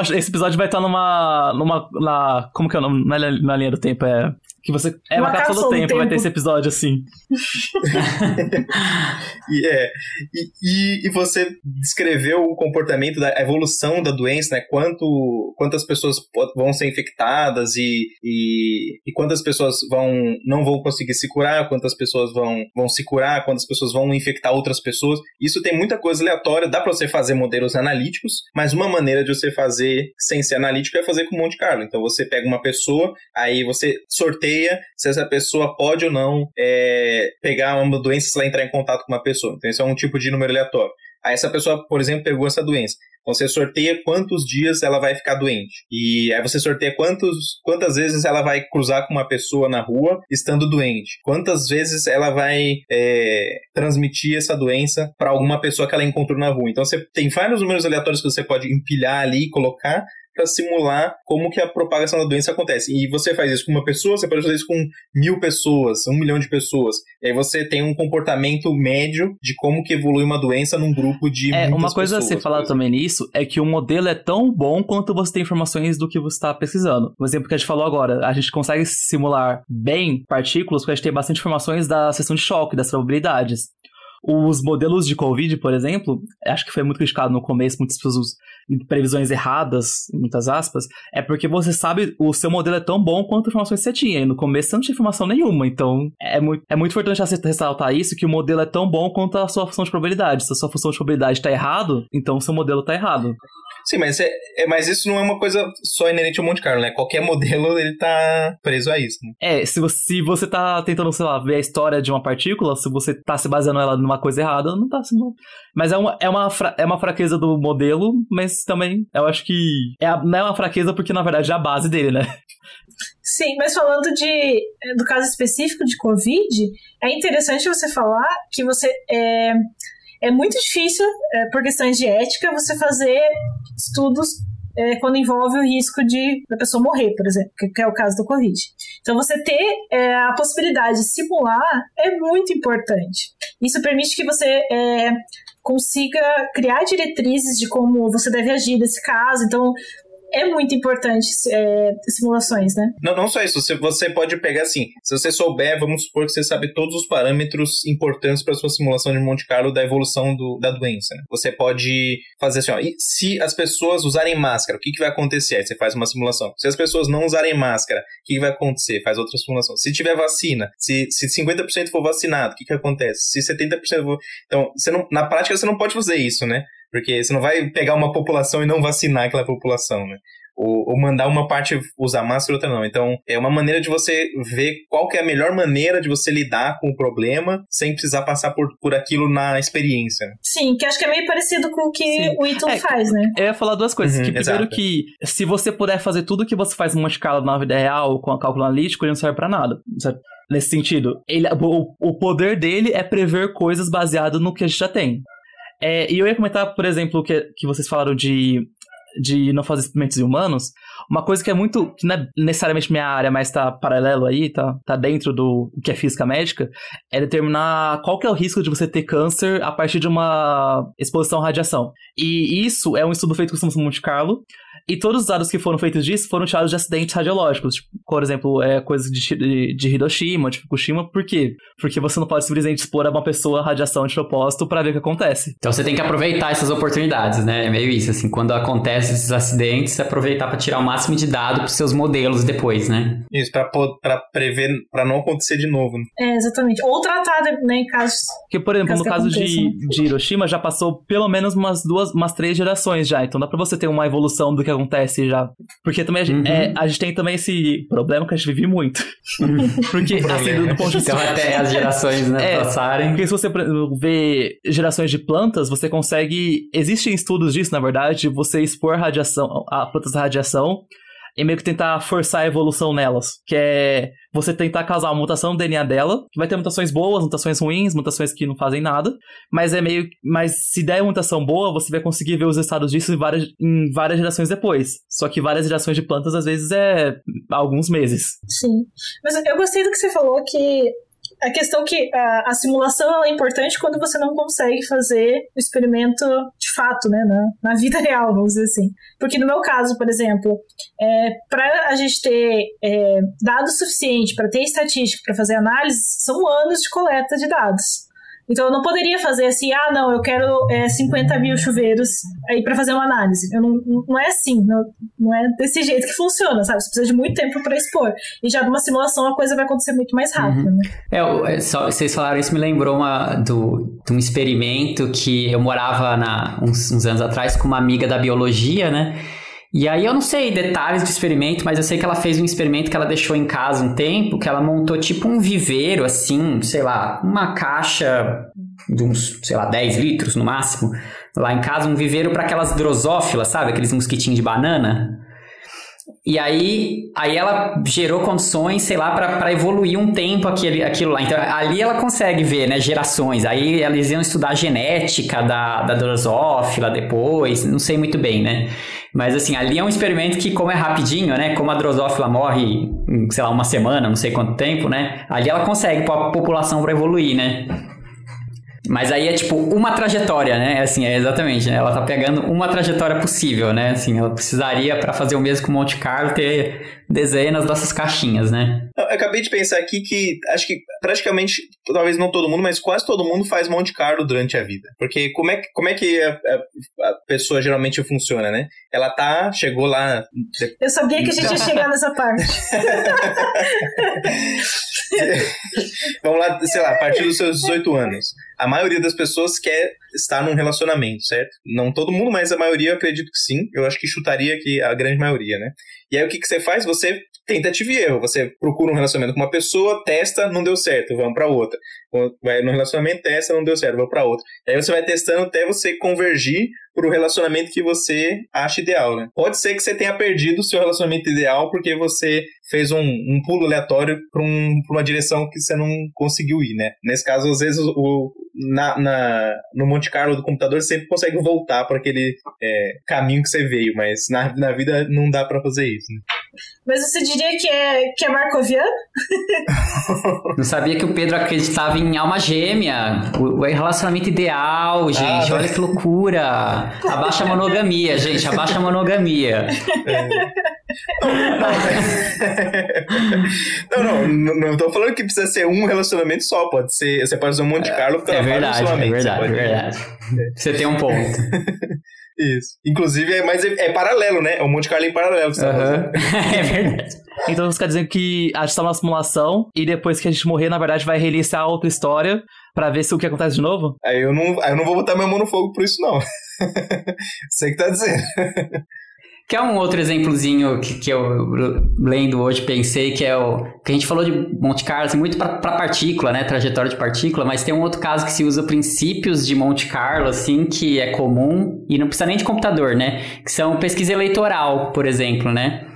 Esse episódio vai estar numa. numa na, como que é o nome? Na, na linha do tempo. É que você. É uma, uma cápsula do tempo, tempo, vai ter esse episódio assim. e, é, e, e, e, você descreveu o comportamento da evolução da doença, né? Quanto, quantas pessoas vão ser infectadas e, e, e quantas pessoas vão não vão conseguir se curar, quantas pessoas vão, vão se curar, quantas pessoas vão infectar outras pessoas. Isso tem muita coisa aleatória, dá para você fazer modelos analíticos, mas uma maneira de você fazer sem ser analítico é fazer com Monte Carlo. Então você pega uma pessoa, aí você sorteia se essa pessoa pode ou não é, pegar uma doença se ela entrar em contato com uma pessoa. Então, isso é um tipo de número aleatório. Aí, essa pessoa, por exemplo, pegou essa doença. Então, você sorteia quantos dias ela vai ficar doente. E aí você sorteia quantos, quantas vezes ela vai cruzar com uma pessoa na rua estando doente. Quantas vezes ela vai é, transmitir essa doença para alguma pessoa que ela encontrou na rua. Então, você tem vários números aleatórios que você pode empilhar ali e colocar para simular como que a propagação da doença acontece. E você faz isso com uma pessoa, você pode fazer isso com mil pessoas, um milhão de pessoas. E aí você tem um comportamento médio de como que evolui uma doença num grupo de É, uma coisa pessoas, a ser falada também nisso é que o modelo é tão bom quanto você tem informações do que você está pesquisando. O exemplo que a gente falou agora, a gente consegue simular bem partículas porque a gente tem bastante informações da seção de choque, das probabilidades. Os modelos de Covid, por exemplo, acho que foi muito criticado no começo, muitas pessoas previsões erradas, muitas aspas, é porque você sabe, o seu modelo é tão bom quanto informações que você tinha. E no começo você não tinha informação nenhuma. Então, é muito, é muito importante ressaltar isso, que o modelo é tão bom quanto a sua função de probabilidade. Se a sua função de probabilidade está errado, então o seu modelo está errado. Sim, mas, é, é, mas isso não é uma coisa só inerente ao Monte Carlo, né? Qualquer modelo, ele tá preso a isso, né? É, se você, se você tá tentando, sei lá, ver a história de uma partícula, se você tá se baseando ela numa coisa errada, não tá se... Mas é uma, é, uma fra... é uma fraqueza do modelo, mas também eu acho que é a... não é uma fraqueza porque, na verdade, é a base dele, né? Sim, mas falando de, do caso específico de Covid, é interessante você falar que você... É é muito difícil, é, por questões de ética, você fazer estudos é, quando envolve o risco de da pessoa morrer, por exemplo, que, que é o caso do Covid. Então, você ter é, a possibilidade de simular é muito importante. Isso permite que você é, consiga criar diretrizes de como você deve agir nesse caso. Então, é muito importante é, simulações, né? Não, não só isso. Você, você pode pegar assim, se você souber, vamos supor que você sabe todos os parâmetros importantes para sua simulação de Monte Carlo da evolução do, da doença. Né? Você pode fazer assim, ó, se as pessoas usarem máscara, o que, que vai acontecer? Aí você faz uma simulação. Se as pessoas não usarem máscara, o que, que vai acontecer? Faz outra simulação. Se tiver vacina, se, se 50% for vacinado, o que, que acontece? Se 70% for... Então, você não, na prática, você não pode fazer isso, né? Porque você não vai pegar uma população e não vacinar aquela população, né? Ou, ou, mandar uma parte usar máscara e outra não. Então, é uma maneira de você ver qual que é a melhor maneira de você lidar com o problema sem precisar passar por, por aquilo na experiência. Sim, que acho que é meio parecido com o que Sim. o Ito é, faz, né? Eu ia falar duas coisas. Uhum, que primeiro exato. que se você puder fazer tudo que você faz numa escala na vida real com a cálculo analítico, ele não serve para nada. Nesse sentido, ele, o, o poder dele é prever coisas baseado no que a gente já tem. É, e eu ia comentar, por exemplo, que, que vocês falaram de, de não fazer experimentos em humanos. Uma coisa que é muito. que não é necessariamente minha área, mas tá paralelo aí, tá, tá dentro do que é física médica, é determinar qual que é o risco de você ter câncer a partir de uma exposição à radiação. E isso é um estudo feito com o Monte Carlo, e todos os dados que foram feitos disso foram tirados de acidentes radiológicos. Tipo, por exemplo, é, coisas de, de, Hiroshima, de Fukushima. Por quê? Porque você não pode simplesmente expor a uma pessoa a radiação de propósito para ver o que acontece. Então você tem que aproveitar essas oportunidades, né? É meio isso, assim. Quando acontecem esses acidentes, aproveitar para tirar o máximo de dado para seus modelos depois, né? Isso, para prever, para não acontecer de novo. Né? É, exatamente. Ou tratar, né, em casos. Porque, por exemplo, no caso de, de Hiroshima, já passou pelo menos umas duas, umas três gerações já. Então dá para você ter uma evolução do que acontece já. Porque também a gente, uhum. é, a gente tem também esse problema que a gente vive muito. porque, assim, do, do ponto de vista. Então, até as gerações, né, é, passarem. Porque se você vê gerações de plantas, você consegue. Existem estudos disso, na verdade, você expor radiação, a plantas à radiação e meio que tentar forçar a evolução nelas. Que é você tentar causar uma mutação no DNA dela, que vai ter mutações boas, mutações ruins, mutações que não fazem nada, mas é meio. Mas se der mutação boa, você vai conseguir ver os estados disso em várias, em várias gerações depois. Só que várias gerações de plantas, às vezes, é alguns meses. Sim. Mas eu gostei do que você falou que a questão que a, a, simulação é importante quando você não consegue fazer o experimento de fato, né, na, na vida real, vamos dizer assim. Porque no meu caso, por exemplo, é, para a gente ter é, dados suficiente para ter estatística, para fazer análise, são anos de coleta de dados. Então eu não poderia fazer assim, ah, não, eu quero é, 50 mil chuveiros aí para fazer uma análise. Eu não, não é assim, não, não é desse jeito que funciona, sabe? Você precisa de muito tempo para expor. E já numa simulação a coisa vai acontecer muito mais rápido, uhum. né? É, é, só, vocês falaram isso, me lembrou uma, do, de um experimento que eu morava na, uns, uns anos atrás com uma amiga da biologia, né? E aí eu não sei detalhes do experimento, mas eu sei que ela fez um experimento que ela deixou em casa um tempo, que ela montou tipo um viveiro, assim, sei lá, uma caixa de uns, sei lá, 10 litros no máximo, lá em casa, um viveiro para aquelas drosófilas, sabe? Aqueles mosquitinhos de banana. E aí, aí ela gerou condições, sei lá, para evoluir um tempo aquele, aquilo lá. Então, ali ela consegue ver, né, gerações. Aí eles iam estudar a genética da, da drosófila depois, não sei muito bem, né? Mas, assim, ali é um experimento que, como é rapidinho, né, como a drosófila morre em, sei lá, uma semana, não sei quanto tempo, né? Ali ela consegue pôr a população para evoluir, né? Mas aí é tipo uma trajetória, né? Assim, é exatamente, né? Ela tá pegando uma trajetória possível, né? Assim, ela precisaria para fazer o mesmo com o Monte Carlo ter dezenas dessas caixinhas, né? Eu acabei de pensar aqui que acho que praticamente, talvez não todo mundo, mas quase todo mundo faz Monte Carlo durante a vida. Porque como é, como é que a, a, a pessoa geralmente funciona, né? Ela tá, chegou lá. Eu sabia que a gente ia chegar nessa parte. Vamos lá, sei lá, a partir dos seus 18 anos a maioria das pessoas quer estar num relacionamento, certo? Não todo mundo, mas a maioria eu acredito que sim. Eu acho que chutaria que a grande maioria, né? E aí o que, que você faz? Você tentativa e erro. Você procura um relacionamento com uma pessoa, testa, não deu certo, vamos para outra. Vai no relacionamento, testa, não deu certo, vamos para outra. Aí você vai testando até você convergir para o relacionamento que você acha ideal, né? Pode ser que você tenha perdido o seu relacionamento ideal porque você fez um, um pulo aleatório para um, uma direção que você não conseguiu ir, né? Nesse caso, às vezes, o, na, na, no Monte Carlo do computador você sempre consegue voltar para aquele é, caminho que você veio, mas na, na vida não dá para fazer isso, né? Mas você diria que é, que é marcoviano? Não sabia que o Pedro acreditava em alma gêmea. O, o relacionamento ideal, gente. Ah, Olha que loucura. Abaixa a monogamia, gente. Abaixa a monogamia. não, não, não, não tô falando que precisa ser um relacionamento só, pode ser. Você pode usar um Monte Carlo pra É vários verdade, é relacionamentos. verdade, é Você pode- verdade. Você tem um ponto. Isso. Inclusive, é, mas é, é paralelo, né? É um Monte Carlo em paralelo. que você tá. É verdade. Então você quer dizer que a gente tá numa simulação e depois que a gente morrer, na verdade, vai reiniciar outra história pra ver se o que acontece de novo? Aí eu não, aí eu não vou botar minha mão no fogo por isso, não. Você que tá dizendo. Quer um outro exemplozinho que, que eu lendo hoje pensei que é o que a gente falou de Monte Carlo assim, muito para partícula, né, trajetória de partícula, mas tem um outro caso que se usa princípios de Monte Carlo assim que é comum e não precisa nem de computador, né, que são pesquisa eleitoral, por exemplo, né?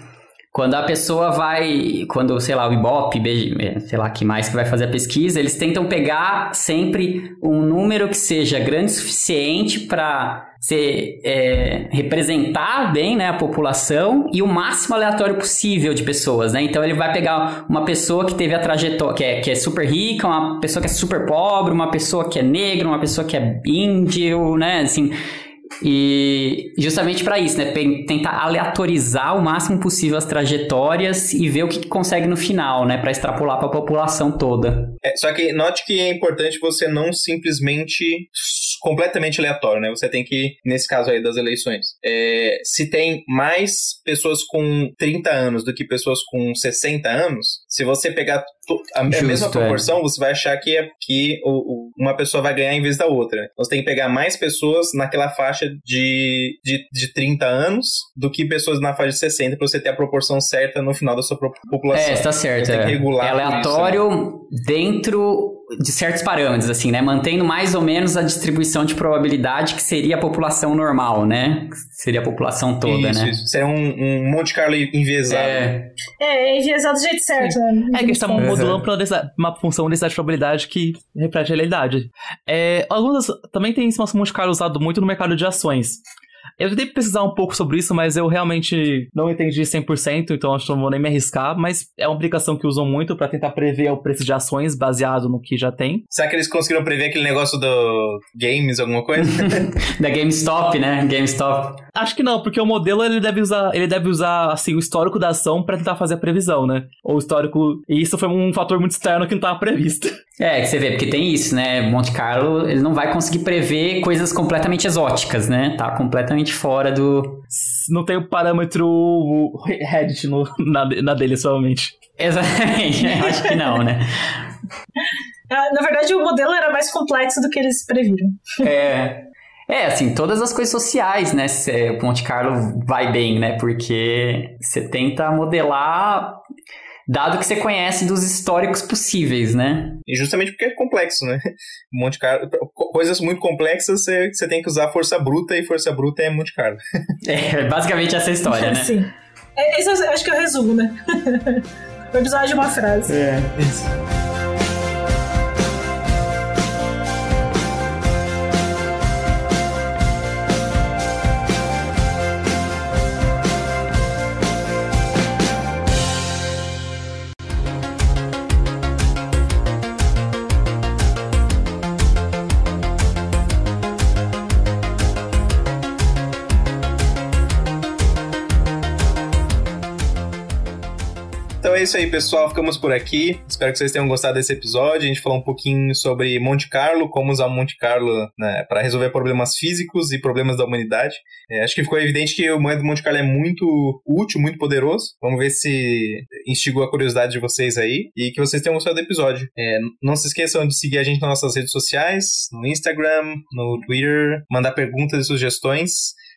Quando a pessoa vai, quando, sei lá, o Ibope, eh, sei lá que mais que vai fazer a pesquisa, eles tentam pegar sempre um número que seja grande o suficiente para ser, é, representar bem né, a população e o máximo aleatório possível de pessoas, né? Então ele vai pegar uma pessoa que teve a trajetória, que é, que é super rica, uma pessoa que é super pobre, uma pessoa que é negra, uma pessoa que é índio, né? Assim, e justamente para isso, né? Tentar aleatorizar o máximo possível as trajetórias e ver o que consegue no final, né? Para extrapolar para a população toda. É, só que note que é importante você não simplesmente completamente aleatório, né? Você tem que, nesse caso aí das eleições, é, se tem mais pessoas com 30 anos do que pessoas com 60 anos, se você pegar to- a, Justo, mesma é. proporção, você vai achar que, é, que o- o- uma pessoa vai ganhar em vez da outra. né? Você tem que pegar mais pessoas naquela faixa de, de, de 30 anos do que pessoas na faixa de 60 para você ter a proporção certa no final da sua população. É, está certo. Você tem É, que regular é por isso, né? aleatório dentro de certos parâmetros, assim, né? Mantendo mais ou menos a distribuição de probabilidade que seria a população normal, né? Seria a população toda, isso, né? Isso. Seria um, um Monte Carlo enviesado. É, É, é enviesado do jeito certo. né? É que a gente tá Uhum. modulando pra uma função de densidade de probabilidade que reflete a realidade. É, algumas, também tem esse Monte Carlo usado muito no mercado de ações. Eu tentei pesquisar um pouco sobre isso, mas eu realmente não entendi 100%, então acho que não vou nem me arriscar. Mas é uma aplicação que usam muito pra tentar prever o preço de ações baseado no que já tem. Será que eles conseguiram prever aquele negócio do games, alguma coisa? da GameStop, né? GameStop. Acho que não, porque o modelo ele deve usar, ele deve usar assim o histórico da ação pra tentar fazer a previsão, né? Ou o histórico, e isso foi um fator muito externo que não estava previsto. É, que você vê, porque tem isso, né? Monte Carlo, ele não vai conseguir prever coisas completamente exóticas, né? Tá completamente fora do. Não tem o parâmetro Reddit no, na, na dele, somente. Exatamente, eu acho que não, né? Ah, Na verdade, o modelo era mais complexo do que eles previram. É. É, assim, todas as coisas sociais, né? cê- O Monte Carlo vai bem, né? Porque você tenta modelar, dado que você conhece dos históricos possíveis, né? e justamente porque é complexo, né? Monte Carlo, co- coisas muito complexas, você, você tem que usar força bruta, e força bruta é Monte Carlo. É basicamente essa história, né? Sim. É, Esse eu acho que é o resumo, né? o episódio de uma frase. É. Então isso aí, pessoal. Ficamos por aqui. Espero que vocês tenham gostado desse episódio. A gente falou um pouquinho sobre Monte Carlo, como usar Monte Carlo né, para resolver problemas físicos e problemas da humanidade. É, acho que ficou evidente que o método Monte Carlo é muito útil, muito poderoso. Vamos ver se instigou a curiosidade de vocês aí e que vocês tenham gostado do episódio. É, não se esqueçam de seguir a gente nas nossas redes sociais, no Instagram, no Twitter, mandar perguntas e sugestões.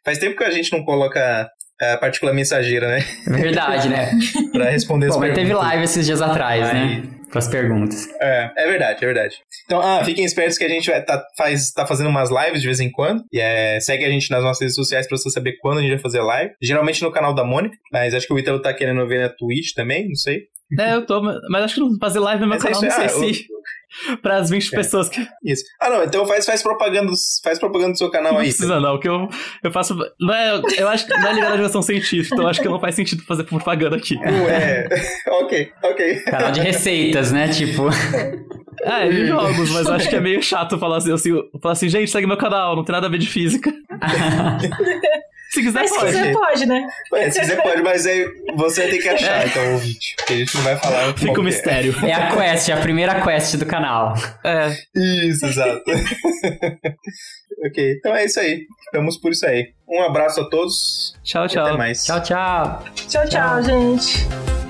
Faz tempo que a gente não coloca a partícula mensageira, né? Verdade, né? Pra responder as Bom, mas teve perguntas. live esses dias atrás, Aí. né? Com as perguntas. É, é verdade, é verdade. Então, ah, fiquem espertos que a gente vai tá, faz, tá fazendo umas lives de vez em quando. E é, segue a gente nas nossas redes sociais pra você saber quando a gente vai fazer live. Geralmente no canal da Mônica, mas acho que o Ítalo tá querendo ver na Twitch também, não sei. É, eu tô, mas acho que não fazer live no meu Mas é canal, não isso sei aí. Ah, se. Para as 20 pessoas que. Isso. Ah, não, então faz, faz, propaganda, faz propaganda do seu canal Não aí. precisa, não, que eu, eu faço. Não é, eu acho que não é ligado à divulgação científica, então eu acho que não faz sentido fazer propaganda aqui. Ué, ok, ok. Canal de receitas, né? Tipo. É, de jogos, mas eu acho que é meio chato falar assim, assim, falar assim, gente, segue meu canal, não tem nada a ver de física. Se quiser, Mas se pode. quiser, pode, né? Ué, se você pode, mas aí você tem que achar, então, ouvinte. Porque a gente não vai falar. Fica um é. mistério. É a quest, é a primeira quest do canal. É. Isso, exato. ok, então é isso aí. Ficamos por isso aí. Um abraço a todos. Tchau, tchau. até mais. Tchau, tchau. Tchau, tchau, gente.